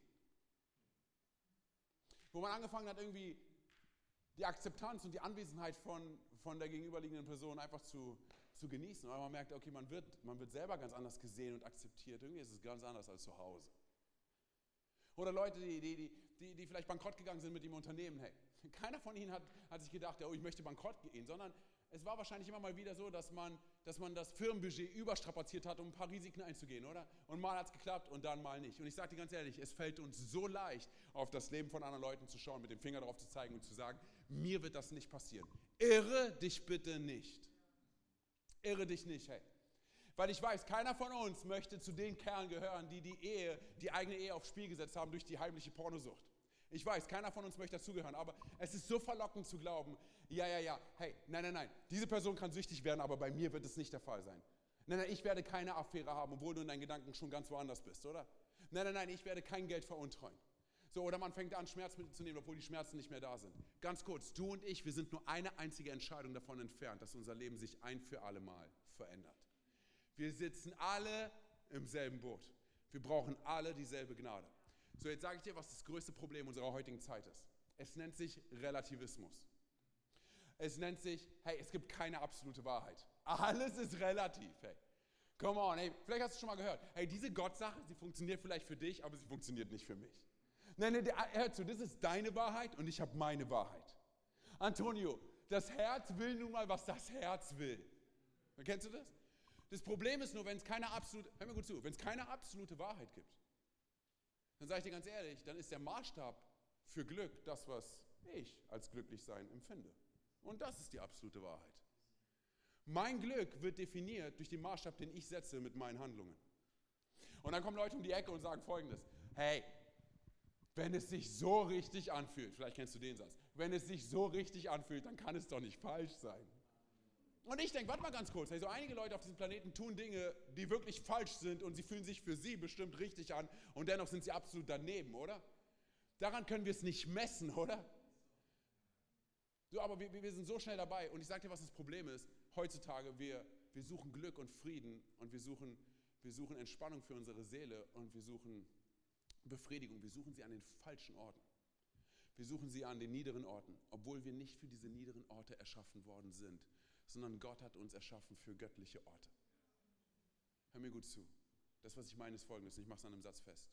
wo man angefangen hat, irgendwie die Akzeptanz und die Anwesenheit von, von der gegenüberliegenden Person einfach zu, zu genießen. Weil man merkt, okay, man wird, man wird selber ganz anders gesehen und akzeptiert. Irgendwie ist es ganz anders als zu Hause. Oder Leute, die, die, die, die vielleicht bankrott gegangen sind mit dem Unternehmen. Hey, keiner von ihnen hat, hat sich gedacht, oh, ich möchte bankrott gehen, sondern es war wahrscheinlich immer mal wieder so, dass man, dass man das Firmenbudget überstrapaziert hat, um ein paar Risiken einzugehen, oder? Und mal hat es geklappt und dann mal nicht. Und ich sage dir ganz ehrlich, es fällt uns so leicht, auf das Leben von anderen Leuten zu schauen, mit dem Finger darauf zu zeigen und zu sagen, mir wird das nicht passieren. Irre dich bitte nicht. Irre dich nicht, hey. Weil ich weiß, keiner von uns möchte zu den Kerlen gehören, die die Ehe, die eigene Ehe aufs Spiel gesetzt haben durch die heimliche Pornosucht. Ich weiß, keiner von uns möchte dazugehören, aber es ist so verlockend zu glauben, ja, ja, ja, hey, nein, nein, nein, diese Person kann süchtig werden, aber bei mir wird es nicht der Fall sein. Nein, nein, ich werde keine Affäre haben, obwohl du in deinen Gedanken schon ganz woanders bist, oder? Nein, nein, nein, ich werde kein Geld veruntreuen. So, oder man fängt an, Schmerzmittel zu nehmen, obwohl die Schmerzen nicht mehr da sind. Ganz kurz, du und ich, wir sind nur eine einzige Entscheidung davon entfernt, dass unser Leben sich ein für alle Mal verändert. Wir sitzen alle im selben Boot. Wir brauchen alle dieselbe Gnade. So, jetzt sage ich dir, was das größte Problem unserer heutigen Zeit ist. Es nennt sich Relativismus. Es nennt sich, hey, es gibt keine absolute Wahrheit. Alles ist relativ, hey. Come on, hey, vielleicht hast du schon mal gehört, hey, diese Gottsache, sie funktioniert vielleicht für dich, aber sie funktioniert nicht für mich. Nein, nein, hör zu, das ist deine Wahrheit und ich habe meine Wahrheit. Antonio, das Herz will nun mal, was das Herz will. Kennst du das? Das Problem ist nur, wenn es keine absolute, hör mir gut zu, wenn es keine absolute Wahrheit gibt, dann sage ich dir ganz ehrlich, dann ist der Maßstab für Glück das, was ich als glücklich sein empfinde. Und das ist die absolute Wahrheit. Mein Glück wird definiert durch den Maßstab, den ich setze mit meinen Handlungen. Und dann kommen Leute um die Ecke und sagen folgendes: Hey, wenn es sich so richtig anfühlt, vielleicht kennst du den Satz, wenn es sich so richtig anfühlt, dann kann es doch nicht falsch sein. Und ich denke, warte mal ganz kurz, hey, so einige Leute auf diesem Planeten tun Dinge, die wirklich falsch sind und sie fühlen sich für sie bestimmt richtig an und dennoch sind sie absolut daneben, oder? Daran können wir es nicht messen, oder? So, aber wir, wir sind so schnell dabei und ich sage dir, was das Problem ist. Heutzutage, wir, wir suchen Glück und Frieden und wir suchen, wir suchen Entspannung für unsere Seele und wir suchen Befriedigung. Wir suchen sie an den falschen Orten. Wir suchen sie an den niederen Orten, obwohl wir nicht für diese niederen Orte erschaffen worden sind sondern Gott hat uns erschaffen für göttliche Orte. Hör mir gut zu. Das, was ich meine, ist folgendes, ich mache es an einem Satz fest.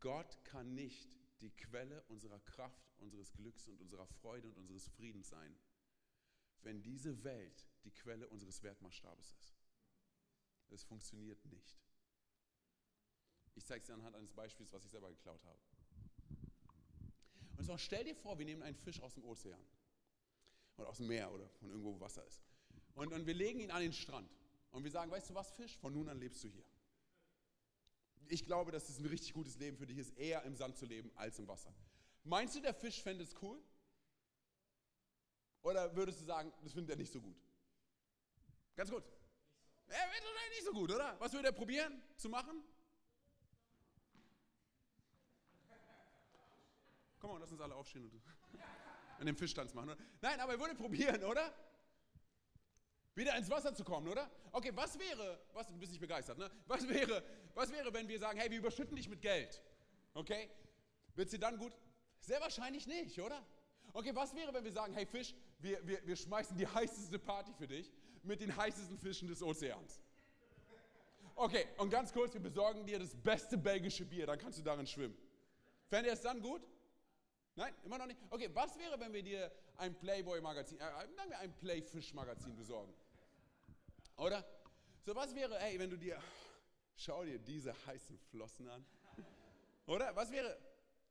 Gott kann nicht die Quelle unserer Kraft, unseres Glücks und unserer Freude und unseres Friedens sein, wenn diese Welt die Quelle unseres Wertmaßstabes ist. Es funktioniert nicht. Ich zeige es dir anhand eines Beispiels, was ich selber geklaut habe. Und zwar stell dir vor, wir nehmen einen Fisch aus dem Ozean oder aus dem Meer oder von irgendwo, wo Wasser ist. Und, und wir legen ihn an den Strand. Und wir sagen, weißt du was, Fisch, von nun an lebst du hier. Ich glaube, dass es ein richtig gutes Leben für dich ist, eher im Sand zu leben als im Wasser. Meinst du, der Fisch fände es cool? Oder würdest du sagen, das findet er nicht so gut? Ganz kurz. Er findet es nicht so gut, oder? Was würde er probieren zu machen? Komm mal, lass uns alle aufstehen. Und an dem Fischtanz machen. Oder? Nein, aber er würde probieren, oder? Wieder ins Wasser zu kommen, oder? Okay, was wäre, was, du bist nicht begeistert, ne? Was wäre, was wäre, wenn wir sagen, hey, wir überschütten dich mit Geld? Okay? Wird sie dann gut? Sehr wahrscheinlich nicht, oder? Okay, was wäre, wenn wir sagen, hey Fisch, wir, wir, wir schmeißen die heißeste Party für dich mit den heißesten Fischen des Ozeans? Okay, und ganz kurz, wir besorgen dir das beste belgische Bier, dann kannst du darin schwimmen. Fände er es dann gut? Nein, immer noch nicht. Okay, was wäre, wenn wir dir ein Playboy-Magazin, äh, ein Playfish-Magazin besorgen? Oder? So, was wäre, ey, wenn du dir, schau dir diese heißen Flossen an. Oder? Was wäre,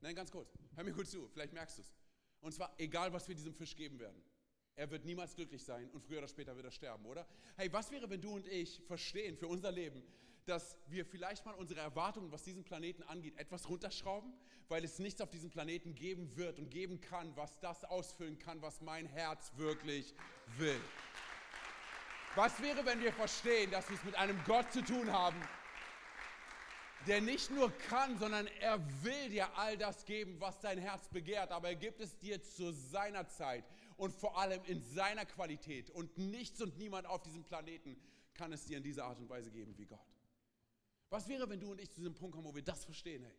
nein, ganz kurz, hör mir gut zu, vielleicht merkst du es. Und zwar, egal was wir diesem Fisch geben werden. Er wird niemals glücklich sein und früher oder später wird er sterben, oder? Hey, was wäre, wenn du und ich verstehen für unser Leben, dass wir vielleicht mal unsere Erwartungen, was diesen Planeten angeht, etwas runterschrauben, weil es nichts auf diesem Planeten geben wird und geben kann, was das ausfüllen kann, was mein Herz wirklich will. Was wäre, wenn wir verstehen, dass wir es mit einem Gott zu tun haben, der nicht nur kann, sondern er will dir all das geben, was dein Herz begehrt, aber er gibt es dir zu seiner Zeit und vor allem in seiner Qualität. Und nichts und niemand auf diesem Planeten kann es dir in dieser Art und Weise geben wie Gott. Was wäre, wenn du und ich zu diesem Punkt kommen, wo wir das verstehen, hey?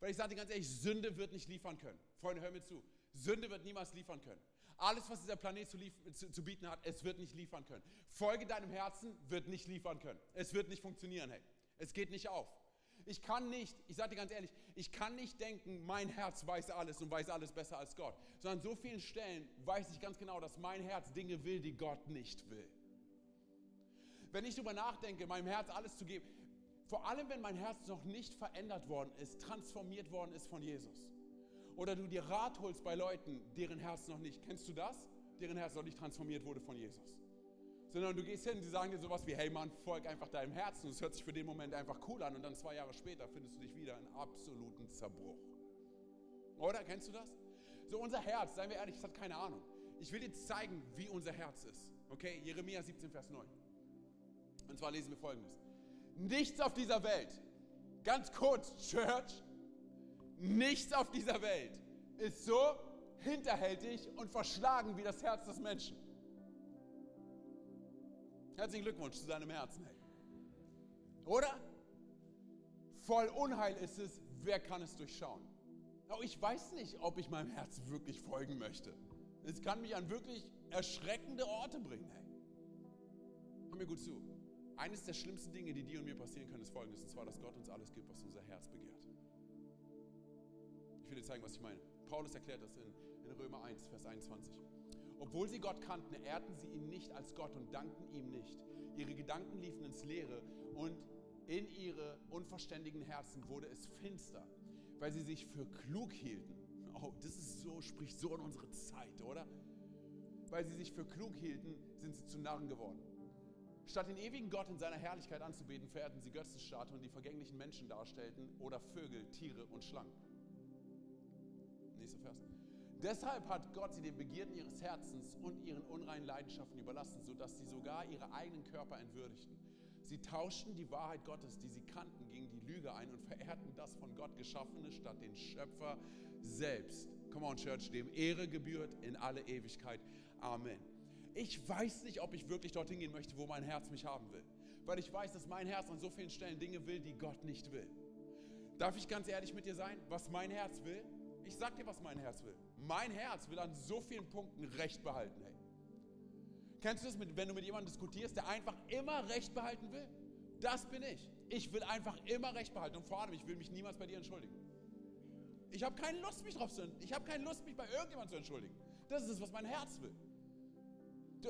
Weil ich sage dir ganz ehrlich, Sünde wird nicht liefern können. Freunde, hör mir zu. Sünde wird niemals liefern können. Alles, was dieser Planet zu, zu, zu, bieten hat, es wird nicht liefern können. Folge deinem Herzen wird nicht liefern können. Es wird nicht funktionieren, hey. Es geht nicht auf. Ich kann nicht, ich sage dir ganz ehrlich, ich kann nicht denken, mein Herz weiß alles und weiß alles besser als Gott. Sondern an so vielen Stellen weiß ich ganz genau, dass mein Herz Dinge will, die Gott nicht will. Wenn ich darüber nachdenke, meinem Herz alles zu geben, vor allem, wenn mein Herz noch nicht verändert worden ist, transformiert worden ist von Jesus. Oder du dir Rat holst bei Leuten, deren Herz noch nicht, kennst du das? Deren Herz noch nicht transformiert wurde von Jesus. Sondern du gehst hin, sie sagen dir sowas wie, hey Mann, folg einfach deinem Herzen. Es hört sich für den Moment einfach cool an und dann zwei Jahre später findest du dich wieder in absoluten Zerbruch. Oder? Kennst du das? So unser Herz, seien wir ehrlich, das hat keine Ahnung. Ich will dir zeigen, wie unser Herz ist. Okay? Jeremia 17, Vers 9. Und zwar lesen wir folgendes. Nichts auf dieser Welt, ganz kurz, Church, nichts auf dieser Welt ist so hinterhältig und verschlagen wie das Herz des Menschen. Herzlichen Glückwunsch zu seinem Herzen. Hey. Oder? Voll Unheil ist es wer kann es durchschauen? Aber ich weiß nicht, ob ich meinem Herz wirklich folgen möchte. Es kann mich an wirklich erschreckende Orte bringen. Hey. Hör mir gut zu. Eines der schlimmsten Dinge, die dir und mir passieren können, ist folgendes, und zwar, dass Gott uns alles gibt, was unser Herz begehrt. Ich will dir zeigen, was ich meine. Paulus erklärt das in, in Römer 1, Vers 21. Obwohl sie Gott kannten, ehrten sie ihn nicht als Gott und dankten ihm nicht. Ihre Gedanken liefen ins Leere und in ihre unverständigen Herzen wurde es finster, weil sie sich für klug hielten. Oh, das ist so, spricht so in unsere Zeit, oder? Weil sie sich für klug hielten, sind sie zu Narren geworden. Statt den ewigen Gott in seiner Herrlichkeit anzubeten, verehrten sie Götzenstatuen, die vergänglichen Menschen darstellten oder Vögel, Tiere und Schlangen. Nächster Vers. Deshalb hat Gott sie den Begierden ihres Herzens und ihren unreinen Leidenschaften überlassen, sodass sie sogar ihre eigenen Körper entwürdigten. Sie tauschten die Wahrheit Gottes, die sie kannten, gegen die Lüge ein und verehrten das von Gott Geschaffene statt den Schöpfer selbst. Come on, Church, dem Ehre gebührt in alle Ewigkeit. Amen. Ich weiß nicht, ob ich wirklich dorthin gehen möchte, wo mein Herz mich haben will. Weil ich weiß, dass mein Herz an so vielen Stellen Dinge will, die Gott nicht will. Darf ich ganz ehrlich mit dir sein? Was mein Herz will? Ich sag dir, was mein Herz will. Mein Herz will an so vielen Punkten Recht behalten. Hey. Kennst du das, wenn du mit jemandem diskutierst, der einfach immer Recht behalten will? Das bin ich. Ich will einfach immer Recht behalten. Und vor allem, ich will mich niemals bei dir entschuldigen. Ich habe keine Lust, mich drauf zu Ich habe keine Lust, mich bei irgendjemandem zu entschuldigen. Das ist es, was mein Herz will.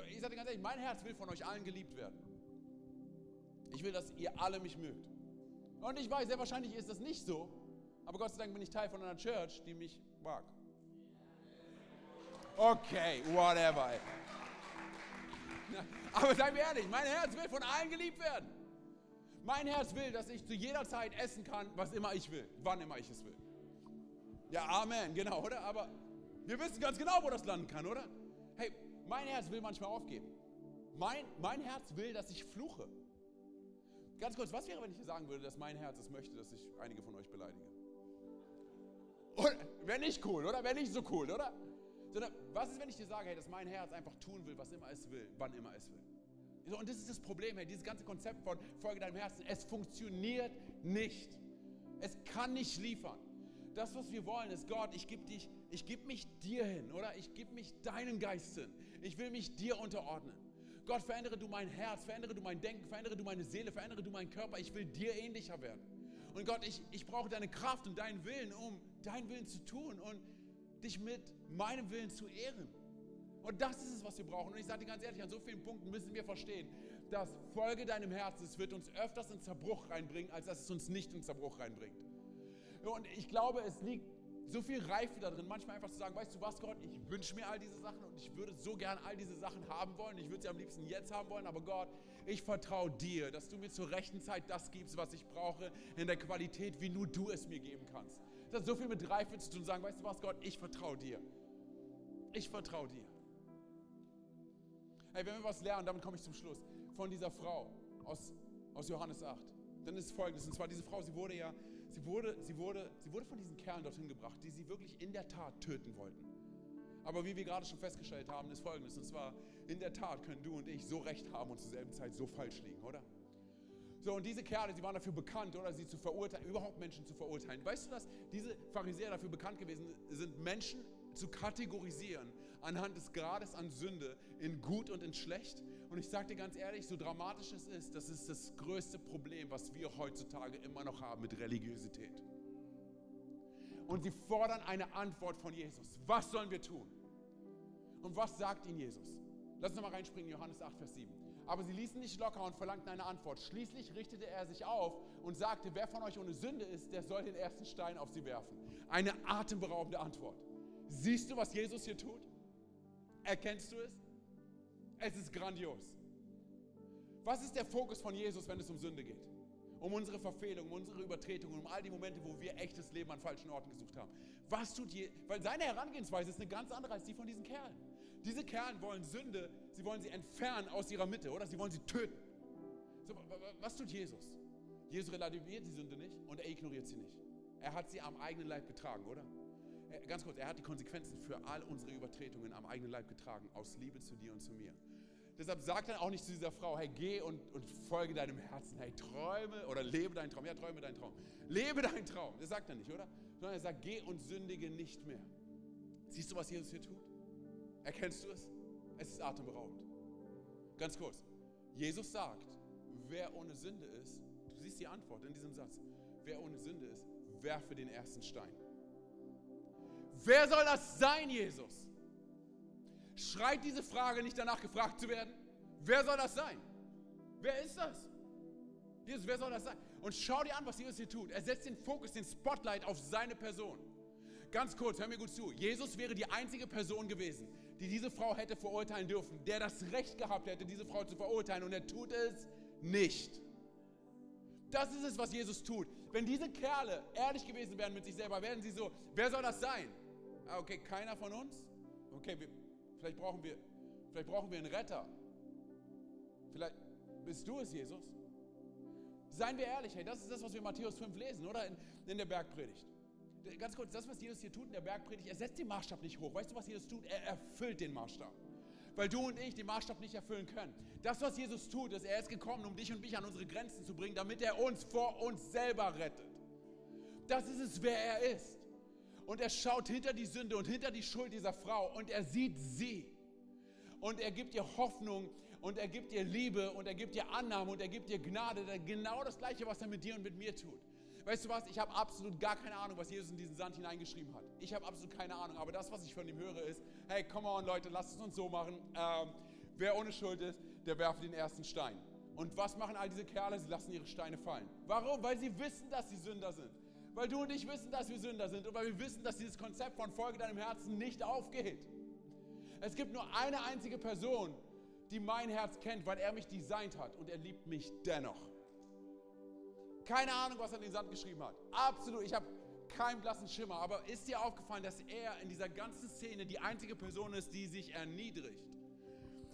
Ich sage dir ganz ehrlich, mein Herz will von euch allen geliebt werden. Ich will, dass ihr alle mich mögt. Und ich weiß, sehr wahrscheinlich ist das nicht so, aber Gott sei Dank bin ich Teil von einer Church, die mich mag. Okay, whatever. Aber sei mir ehrlich, mein Herz will von allen geliebt werden. Mein Herz will, dass ich zu jeder Zeit essen kann, was immer ich will, wann immer ich es will. Ja, Amen, genau, oder? Aber wir wissen ganz genau, wo das landen kann, oder? Hey, mein Herz will manchmal aufgeben. Mein, mein Herz will, dass ich fluche. Ganz kurz, was wäre, wenn ich sagen würde, dass mein Herz es möchte, dass ich einige von euch beleidige? Wäre nicht cool, oder? Wäre nicht so cool, oder? Sondern was ist, wenn ich dir sage, hey, dass mein Herz einfach tun will, was immer es will, wann immer es will? Und das ist das Problem, hey, dieses ganze Konzept von Folge deinem Herzen, es funktioniert nicht. Es kann nicht liefern. Das, was wir wollen, ist Gott, ich gebe dich, mich dir hin, oder? Ich gebe mich deinem Geist hin. Ich will mich dir unterordnen. Gott, verändere du mein Herz, verändere du mein Denken, verändere du meine Seele, verändere du meinen Körper. Ich will dir ähnlicher werden. Und Gott, ich, ich brauche deine Kraft und deinen Willen, um deinen Willen zu tun und dich mit meinem Willen zu ehren. Und das ist es, was wir brauchen. Und ich sage dir ganz ehrlich, an so vielen Punkten müssen wir verstehen, dass Folge deinem Herzen, wird uns öfters in Zerbruch reinbringen, als dass es uns nicht in Zerbruch reinbringt. Und ich glaube, es liegt so viel Reife da drin, manchmal einfach zu sagen, weißt du was, Gott, ich wünsche mir all diese Sachen und ich würde so gern all diese Sachen haben wollen. Ich würde sie am liebsten jetzt haben wollen, aber Gott, ich vertraue dir, dass du mir zur rechten Zeit das gibst, was ich brauche, in der Qualität, wie nur du es mir geben kannst. Das hat so viel mit Reife zu tun, sagen, weißt du was, Gott, ich vertraue dir. Ich vertraue dir. Hey, wenn wir was lernen, damit komme ich zum Schluss, von dieser Frau aus, aus Johannes 8, dann ist es folgendes, und zwar diese Frau, sie wurde ja Sie wurde, sie, wurde, sie wurde von diesen Kerlen dorthin gebracht, die sie wirklich in der Tat töten wollten. Aber wie wir gerade schon festgestellt haben, ist folgendes. Und zwar, in der Tat können du und ich so recht haben und zur selben Zeit so falsch liegen, oder? So, und diese Kerle, sie waren dafür bekannt, oder sie zu verurteilen, überhaupt Menschen zu verurteilen. Weißt du, dass diese Pharisäer dafür bekannt gewesen sind, Menschen zu kategorisieren anhand des Grades an Sünde in gut und in schlecht? Und ich sage dir ganz ehrlich, so dramatisch es ist, das ist das größte Problem, was wir heutzutage immer noch haben mit Religiosität. Und sie fordern eine Antwort von Jesus. Was sollen wir tun? Und was sagt ihnen Jesus? Lass uns nochmal reinspringen, Johannes 8, Vers 7. Aber sie ließen nicht locker und verlangten eine Antwort. Schließlich richtete er sich auf und sagte, wer von euch ohne Sünde ist, der soll den ersten Stein auf sie werfen. Eine atemberaubende Antwort. Siehst du, was Jesus hier tut? Erkennst du es? Es ist grandios. Was ist der Fokus von Jesus, wenn es um Sünde geht? Um unsere Verfehlung, um unsere Übertretung, um all die Momente, wo wir echtes Leben an falschen Orten gesucht haben. Was tut je? Weil seine Herangehensweise ist eine ganz andere als die von diesen Kerlen. Diese Kerlen wollen Sünde, sie wollen sie entfernen aus ihrer Mitte, oder? Sie wollen sie töten. So, was tut Jesus? Jesus relativiert die Sünde nicht und er ignoriert sie nicht. Er hat sie am eigenen Leib getragen, oder? Ganz kurz, er hat die Konsequenzen für all unsere Übertretungen am eigenen Leib getragen, aus Liebe zu dir und zu mir. Deshalb sagt er auch nicht zu dieser Frau, hey, geh und, und folge deinem Herzen. Hey, träume oder lebe deinen Traum. Ja, träume deinen Traum. Lebe deinen Traum. Das sagt er nicht, oder? Sondern er sagt, geh und sündige nicht mehr. Siehst du, was Jesus hier tut? Erkennst du es? Es ist atemberaubend. Ganz kurz. Jesus sagt, wer ohne Sünde ist, du siehst die Antwort in diesem Satz, wer ohne Sünde ist, werfe den ersten Stein. Wer soll das sein, Jesus? Schreit diese Frage nicht danach gefragt zu werden? Wer soll das sein? Wer ist das? Jesus, wer soll das sein? Und schau dir an, was Jesus hier tut. Er setzt den Fokus, den Spotlight auf seine Person. Ganz kurz, hör mir gut zu. Jesus wäre die einzige Person gewesen, die diese Frau hätte verurteilen dürfen, der das Recht gehabt hätte, diese Frau zu verurteilen. Und er tut es nicht. Das ist es, was Jesus tut. Wenn diese Kerle ehrlich gewesen wären mit sich selber, wären sie so, wer soll das sein? Ah, okay, keiner von uns? Okay, wir, vielleicht, brauchen wir, vielleicht brauchen wir einen Retter. Vielleicht bist du es, Jesus? Seien wir ehrlich, hey, das ist das, was wir in Matthäus 5 lesen, oder? In, in der Bergpredigt. Ganz kurz, das, was Jesus hier tut in der Bergpredigt, er setzt den Maßstab nicht hoch. Weißt du, was Jesus tut? Er erfüllt den Maßstab. Weil du und ich den Maßstab nicht erfüllen können. Das, was Jesus tut, ist, er ist gekommen, um dich und mich an unsere Grenzen zu bringen, damit er uns vor uns selber rettet. Das ist es, wer er ist. Und er schaut hinter die Sünde und hinter die Schuld dieser Frau und er sieht sie. Und er gibt ihr Hoffnung und er gibt ihr Liebe und er gibt ihr Annahme und er gibt ihr Gnade. Genau das Gleiche, was er mit dir und mit mir tut. Weißt du was? Ich habe absolut gar keine Ahnung, was Jesus in diesen Sand hineingeschrieben hat. Ich habe absolut keine Ahnung. Aber das, was ich von ihm höre, ist: Hey, come on, Leute, lasst es uns so machen. Ähm, wer ohne Schuld ist, der werfe den ersten Stein. Und was machen all diese Kerle? Sie lassen ihre Steine fallen. Warum? Weil sie wissen, dass sie Sünder sind. Weil du und ich wissen, dass wir Sünder sind und weil wir wissen, dass dieses Konzept von Folge deinem Herzen nicht aufgeht. Es gibt nur eine einzige Person, die mein Herz kennt, weil er mich designt hat und er liebt mich dennoch. Keine Ahnung, was er in den Sand geschrieben hat. Absolut, ich habe keinen blassen Schimmer. Aber ist dir aufgefallen, dass er in dieser ganzen Szene die einzige Person ist, die sich erniedrigt?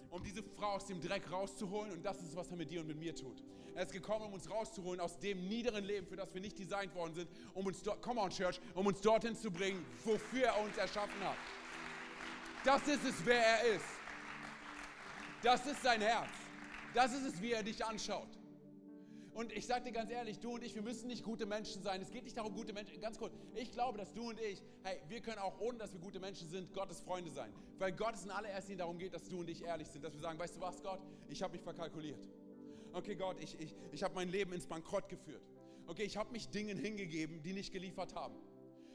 Um diese Frau aus dem Dreck rauszuholen und das ist, was er mit dir und mit mir tut. Er ist gekommen, um uns rauszuholen aus dem niederen Leben, für das wir nicht designt worden sind, um uns come on Church, um uns dorthin zu bringen, wofür er uns erschaffen hat. Das ist es, wer er ist. Das ist sein Herz. Das ist es, wie er dich anschaut. Und ich sage dir ganz ehrlich, du und ich, wir müssen nicht gute Menschen sein. Es geht nicht darum, gute Menschen. Ganz kurz, ich glaube, dass du und ich, hey, wir können auch, ohne dass wir gute Menschen sind, Gottes Freunde sein. Weil Gott es in allererster Linie darum geht, dass du und ich ehrlich sind. Dass wir sagen, weißt du was, Gott, ich habe mich verkalkuliert. Okay, Gott, ich, ich, ich habe mein Leben ins Bankrott geführt. Okay, ich habe mich Dingen hingegeben, die nicht geliefert haben.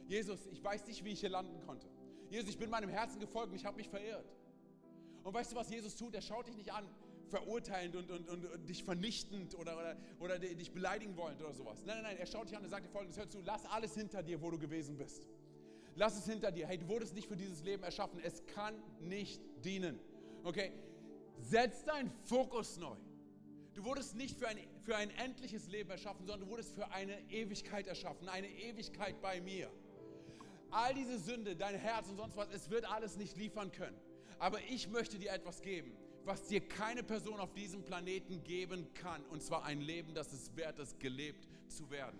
Jesus, ich weiß nicht, wie ich hier landen konnte. Jesus, ich bin meinem Herzen gefolgt und ich habe mich verirrt. Und weißt du, was Jesus tut? Er schaut dich nicht an, verurteilend und, und, und, und dich vernichtend oder, oder, oder dich beleidigen wollend oder sowas. Nein, nein, nein, er schaut dich an und sagt dir folgendes, hör zu, lass alles hinter dir, wo du gewesen bist. Lass es hinter dir. Hey, du wurdest nicht für dieses Leben erschaffen. Es kann nicht dienen. Okay? Setz deinen Fokus neu. Du wurdest nicht für ein, für ein endliches Leben erschaffen, sondern du wurdest für eine Ewigkeit erschaffen, eine Ewigkeit bei mir. All diese Sünde, dein Herz und sonst was, es wird alles nicht liefern können. Aber ich möchte dir etwas geben, was dir keine Person auf diesem Planeten geben kann. Und zwar ein Leben, das es wert ist, gelebt zu werden.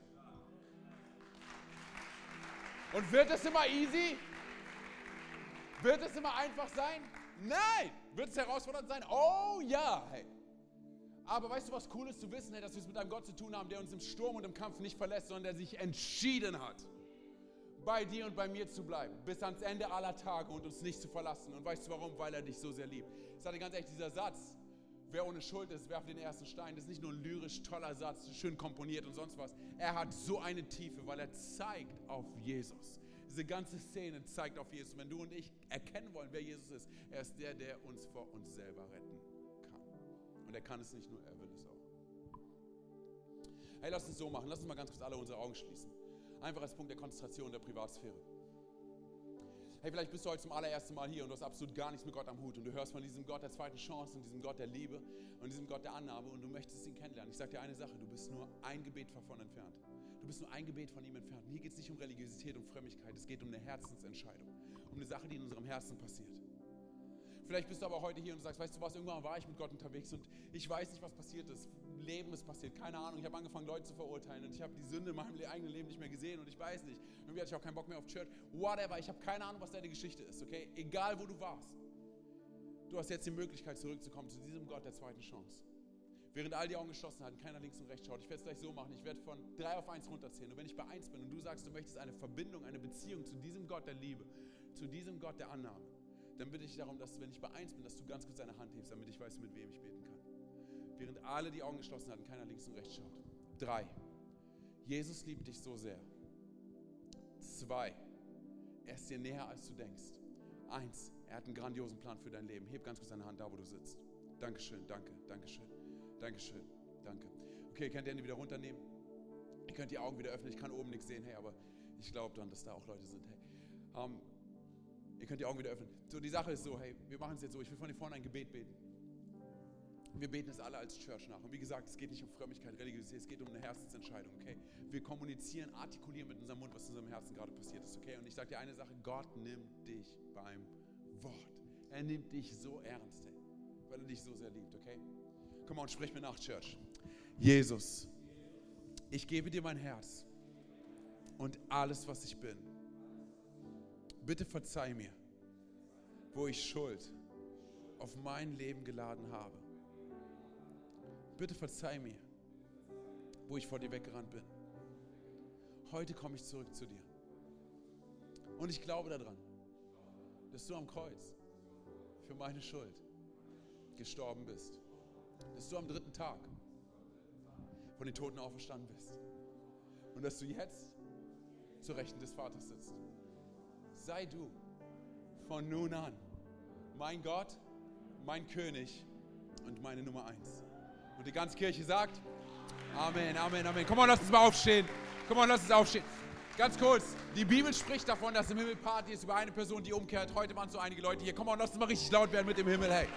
Und wird es immer easy? Wird es immer einfach sein? Nein! Wird es herausfordernd sein? Oh ja! Hey. Aber weißt du, was cool ist zu wissen, dass wir es mit einem Gott zu tun haben, der uns im Sturm und im Kampf nicht verlässt, sondern der sich entschieden hat, bei dir und bei mir zu bleiben, bis ans Ende aller Tage und uns nicht zu verlassen. Und weißt du warum? Weil er dich so sehr liebt. Ich sage ganz ehrlich, dieser Satz, wer ohne Schuld ist, werfe den ersten Stein, das ist nicht nur ein lyrisch toller Satz, schön komponiert und sonst was. Er hat so eine Tiefe, weil er zeigt auf Jesus. Diese ganze Szene zeigt auf Jesus. Wenn du und ich erkennen wollen, wer Jesus ist, er ist der, der uns vor uns selber retten und er kann es nicht nur, er will es auch. Hey, lass uns so machen. Lass uns mal ganz kurz alle unsere Augen schließen. Einfach als Punkt der Konzentration der Privatsphäre. Hey, vielleicht bist du heute zum allerersten Mal hier und du hast absolut gar nichts mit Gott am Hut und du hörst von diesem Gott der zweiten Chance und diesem Gott der Liebe und diesem Gott der Annahme und du möchtest ihn kennenlernen. Ich sage dir eine Sache, du bist nur ein Gebet davon entfernt. Du bist nur ein Gebet von ihm entfernt. Hier geht es nicht um Religiosität und Frömmigkeit, es geht um eine Herzensentscheidung, um eine Sache, die in unserem Herzen passiert. Vielleicht bist du aber heute hier und sagst, weißt du was, irgendwann war ich mit Gott unterwegs und ich weiß nicht, was passiert ist. Leben ist passiert, keine Ahnung. Ich habe angefangen, Leute zu verurteilen und ich habe die Sünde in meinem eigenen Leben nicht mehr gesehen und ich weiß nicht. Irgendwie hatte ich auch keinen Bock mehr auf Church. Whatever, ich habe keine Ahnung, was deine Geschichte ist, okay? Egal, wo du warst. Du hast jetzt die Möglichkeit zurückzukommen zu diesem Gott der zweiten Chance. Während all die Augen geschlossen halten, keiner links und rechts schaut. Ich werde es gleich so machen. Ich werde von drei auf eins runterzählen. Und wenn ich bei eins bin und du sagst, du möchtest eine Verbindung, eine Beziehung zu diesem Gott der Liebe, zu diesem Gott der Annahme, dann bitte ich darum, dass wenn ich bei eins bin, dass du ganz kurz deine Hand hebst, damit ich weiß, mit wem ich beten kann. Während alle die Augen geschlossen halten, keiner links und rechts schaut. Drei. Jesus liebt dich so sehr. Zwei. Er ist dir näher, als du denkst. Eins. Er hat einen grandiosen Plan für dein Leben. Heb ganz kurz deine Hand da, wo du sitzt. Dankeschön, danke, Dankeschön, Dankeschön, danke. Okay, ihr könnt die Hände wieder runternehmen. Ihr könnt die Augen wieder öffnen. Ich kann oben nichts sehen, hey, aber ich glaube dann, dass da auch Leute sind. Hey, um, ähm, ihr könnt die Augen wieder öffnen. So, die Sache ist so, hey, wir machen es jetzt so. Ich will von hier vorne ein Gebet beten. Wir beten es alle als Church nach. Und wie gesagt, es geht nicht um Frömmigkeit, Religiosität, es geht um eine Herzensentscheidung, okay? Wir kommunizieren, artikulieren mit unserem Mund, was in unserem Herzen gerade passiert ist, okay? Und ich sage dir eine Sache, Gott nimmt dich beim Wort. Er nimmt dich so ernst, ey, weil er dich so sehr liebt, okay? Komm mal und sprich mir nach, Church. Jesus, ich gebe dir mein Herz und alles, was ich bin. Bitte verzeih mir, wo ich Schuld auf mein Leben geladen habe. Bitte verzeih mir, wo ich vor dir weggerannt bin. Heute komme ich zurück zu dir. Und ich glaube daran, dass du am Kreuz für meine Schuld gestorben bist. Dass du am dritten Tag von den Toten auferstanden bist. Und dass du jetzt zur Rechten des Vaters sitzt. Sei du von nun an mein Gott, mein König und meine Nummer eins. Und die ganze Kirche sagt, Amen, Amen, Amen. Komm mal, lass uns mal aufstehen. Komm mal, lass uns aufstehen. Ganz kurz, die Bibel spricht davon, dass im Himmel Party ist über eine Person, die umkehrt. Heute waren so einige Leute hier. Komm mal, lass uns mal richtig laut werden mit dem Himmel, hey.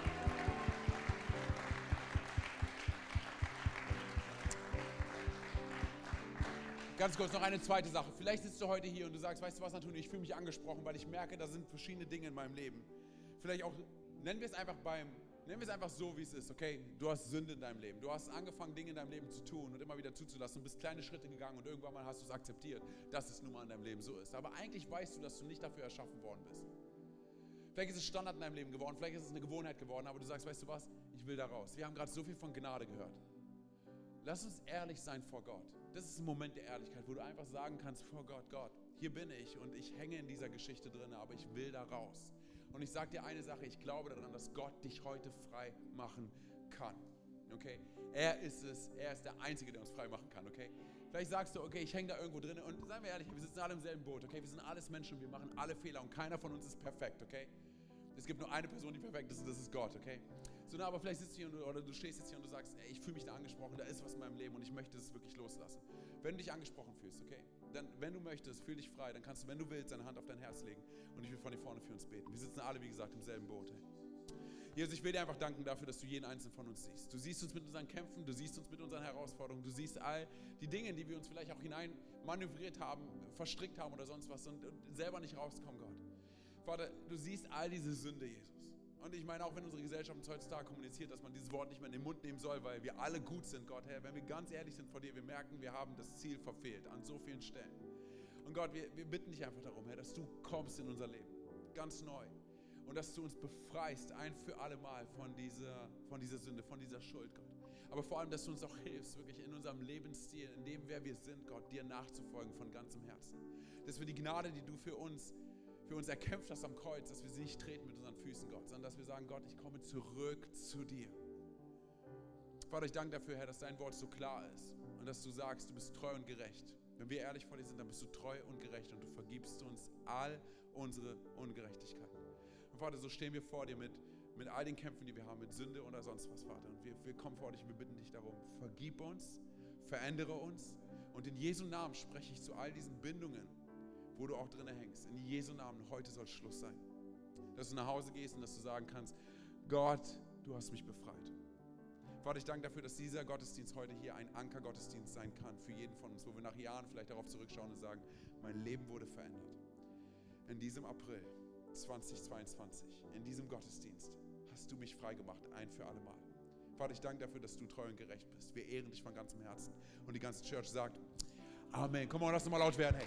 Ganz kurz noch eine zweite Sache. Vielleicht sitzt du heute hier und du sagst, weißt du was, Antonio, ich fühle mich angesprochen, weil ich merke, da sind verschiedene Dinge in meinem Leben. Vielleicht auch, nennen wir es einfach beim Nehmen wir es einfach so, wie es ist, okay? Du hast Sünde in deinem Leben. Du hast angefangen, Dinge in deinem Leben zu tun und immer wieder zuzulassen und bist kleine Schritte gegangen und irgendwann mal hast du es akzeptiert, dass es nun mal in deinem Leben so ist. Aber eigentlich weißt du, dass du nicht dafür erschaffen worden bist. Vielleicht ist es Standard in deinem Leben geworden, vielleicht ist es eine Gewohnheit geworden, aber du sagst, weißt du was, ich will da raus. Wir haben gerade so viel von Gnade gehört. Lass uns ehrlich sein vor Gott. Das ist ein Moment der Ehrlichkeit, wo du einfach sagen kannst vor Gott, Gott, hier bin ich und ich hänge in dieser Geschichte drin, aber ich will da raus. Und ich sage dir eine Sache, ich glaube daran, dass Gott dich heute frei machen kann. Okay? Er ist es, er ist der Einzige, der uns frei machen kann, okay? Vielleicht sagst du, okay, ich hänge da irgendwo drin und seien wir ehrlich, wir sitzen alle im selben Boot, okay? Wir sind alles Menschen und wir machen alle Fehler und keiner von uns ist perfekt, okay? Es gibt nur eine Person, die perfekt ist und das ist Gott, okay? So, na, aber vielleicht sitzt du hier oder du stehst jetzt hier und du sagst, ey, ich fühle mich da angesprochen, da ist was in meinem Leben und ich möchte es wirklich loslassen. Wenn du dich angesprochen fühlst, okay? Dann, wenn du möchtest, fühl dich frei, dann kannst du, wenn du willst, deine Hand auf dein Herz legen und ich will von dir vorne für uns beten. Wir sitzen alle, wie gesagt, im selben Boot. Hey. Jesus, ich will dir einfach danken dafür, dass du jeden einzelnen von uns siehst. Du siehst uns mit unseren Kämpfen, du siehst uns mit unseren Herausforderungen, du siehst all die Dinge, die wir uns vielleicht auch hinein manövriert haben, verstrickt haben oder sonst was und, und selber nicht rauskommen, Gott. Vater, du siehst all diese Sünde, Jesus. Und ich meine, auch wenn unsere Gesellschaft uns heutzutage kommuniziert, dass man dieses Wort nicht mehr in den Mund nehmen soll, weil wir alle gut sind, Gott, Herr, wenn wir ganz ehrlich sind vor dir, wir merken, wir haben das Ziel verfehlt an so vielen Stellen. Und Gott, wir, wir bitten dich einfach darum, Herr, dass du kommst in unser Leben, ganz neu. Und dass du uns befreist, ein für alle Mal von dieser, von dieser Sünde, von dieser Schuld, Gott. Aber vor allem, dass du uns auch hilfst, wirklich in unserem Lebensstil, in dem, wer wir sind, Gott, dir nachzufolgen von ganzem Herzen. Dass wir die Gnade, die du für uns für uns erkämpft hast am Kreuz, dass wir sie nicht treten mit unseren Füßen, Gott, sondern dass wir sagen, Gott, ich komme zurück zu dir. Vater, ich danke dafür, Herr, dass dein Wort so klar ist und dass du sagst, du bist treu und gerecht. Wenn wir ehrlich vor dir sind, dann bist du treu und gerecht und du vergibst uns all unsere Ungerechtigkeiten. Und Vater, so stehen wir vor dir mit, mit all den Kämpfen, die wir haben, mit Sünde oder sonst was, Vater. Und wir, wir kommen vor dich und wir bitten dich darum, vergib uns, verändere uns. Und in Jesu Namen spreche ich zu all diesen Bindungen, wo du auch drin hängst. In Jesu Namen, heute soll Schluss sein. Dass du nach Hause gehst und dass du sagen kannst, Gott, du hast mich befreit. Vater, ich danke dafür, dass dieser Gottesdienst heute hier ein Ankergottesdienst sein kann für jeden von uns, wo wir nach Jahren vielleicht darauf zurückschauen und sagen, mein Leben wurde verändert. In diesem April 2022, in diesem Gottesdienst, hast du mich freigemacht, ein für alle Mal. Vater, ich danke dafür, dass du treu und gerecht bist. Wir ehren dich von ganzem Herzen. Und die ganze Church sagt, Amen. Komm mal, lass uns mal laut werden. Hey.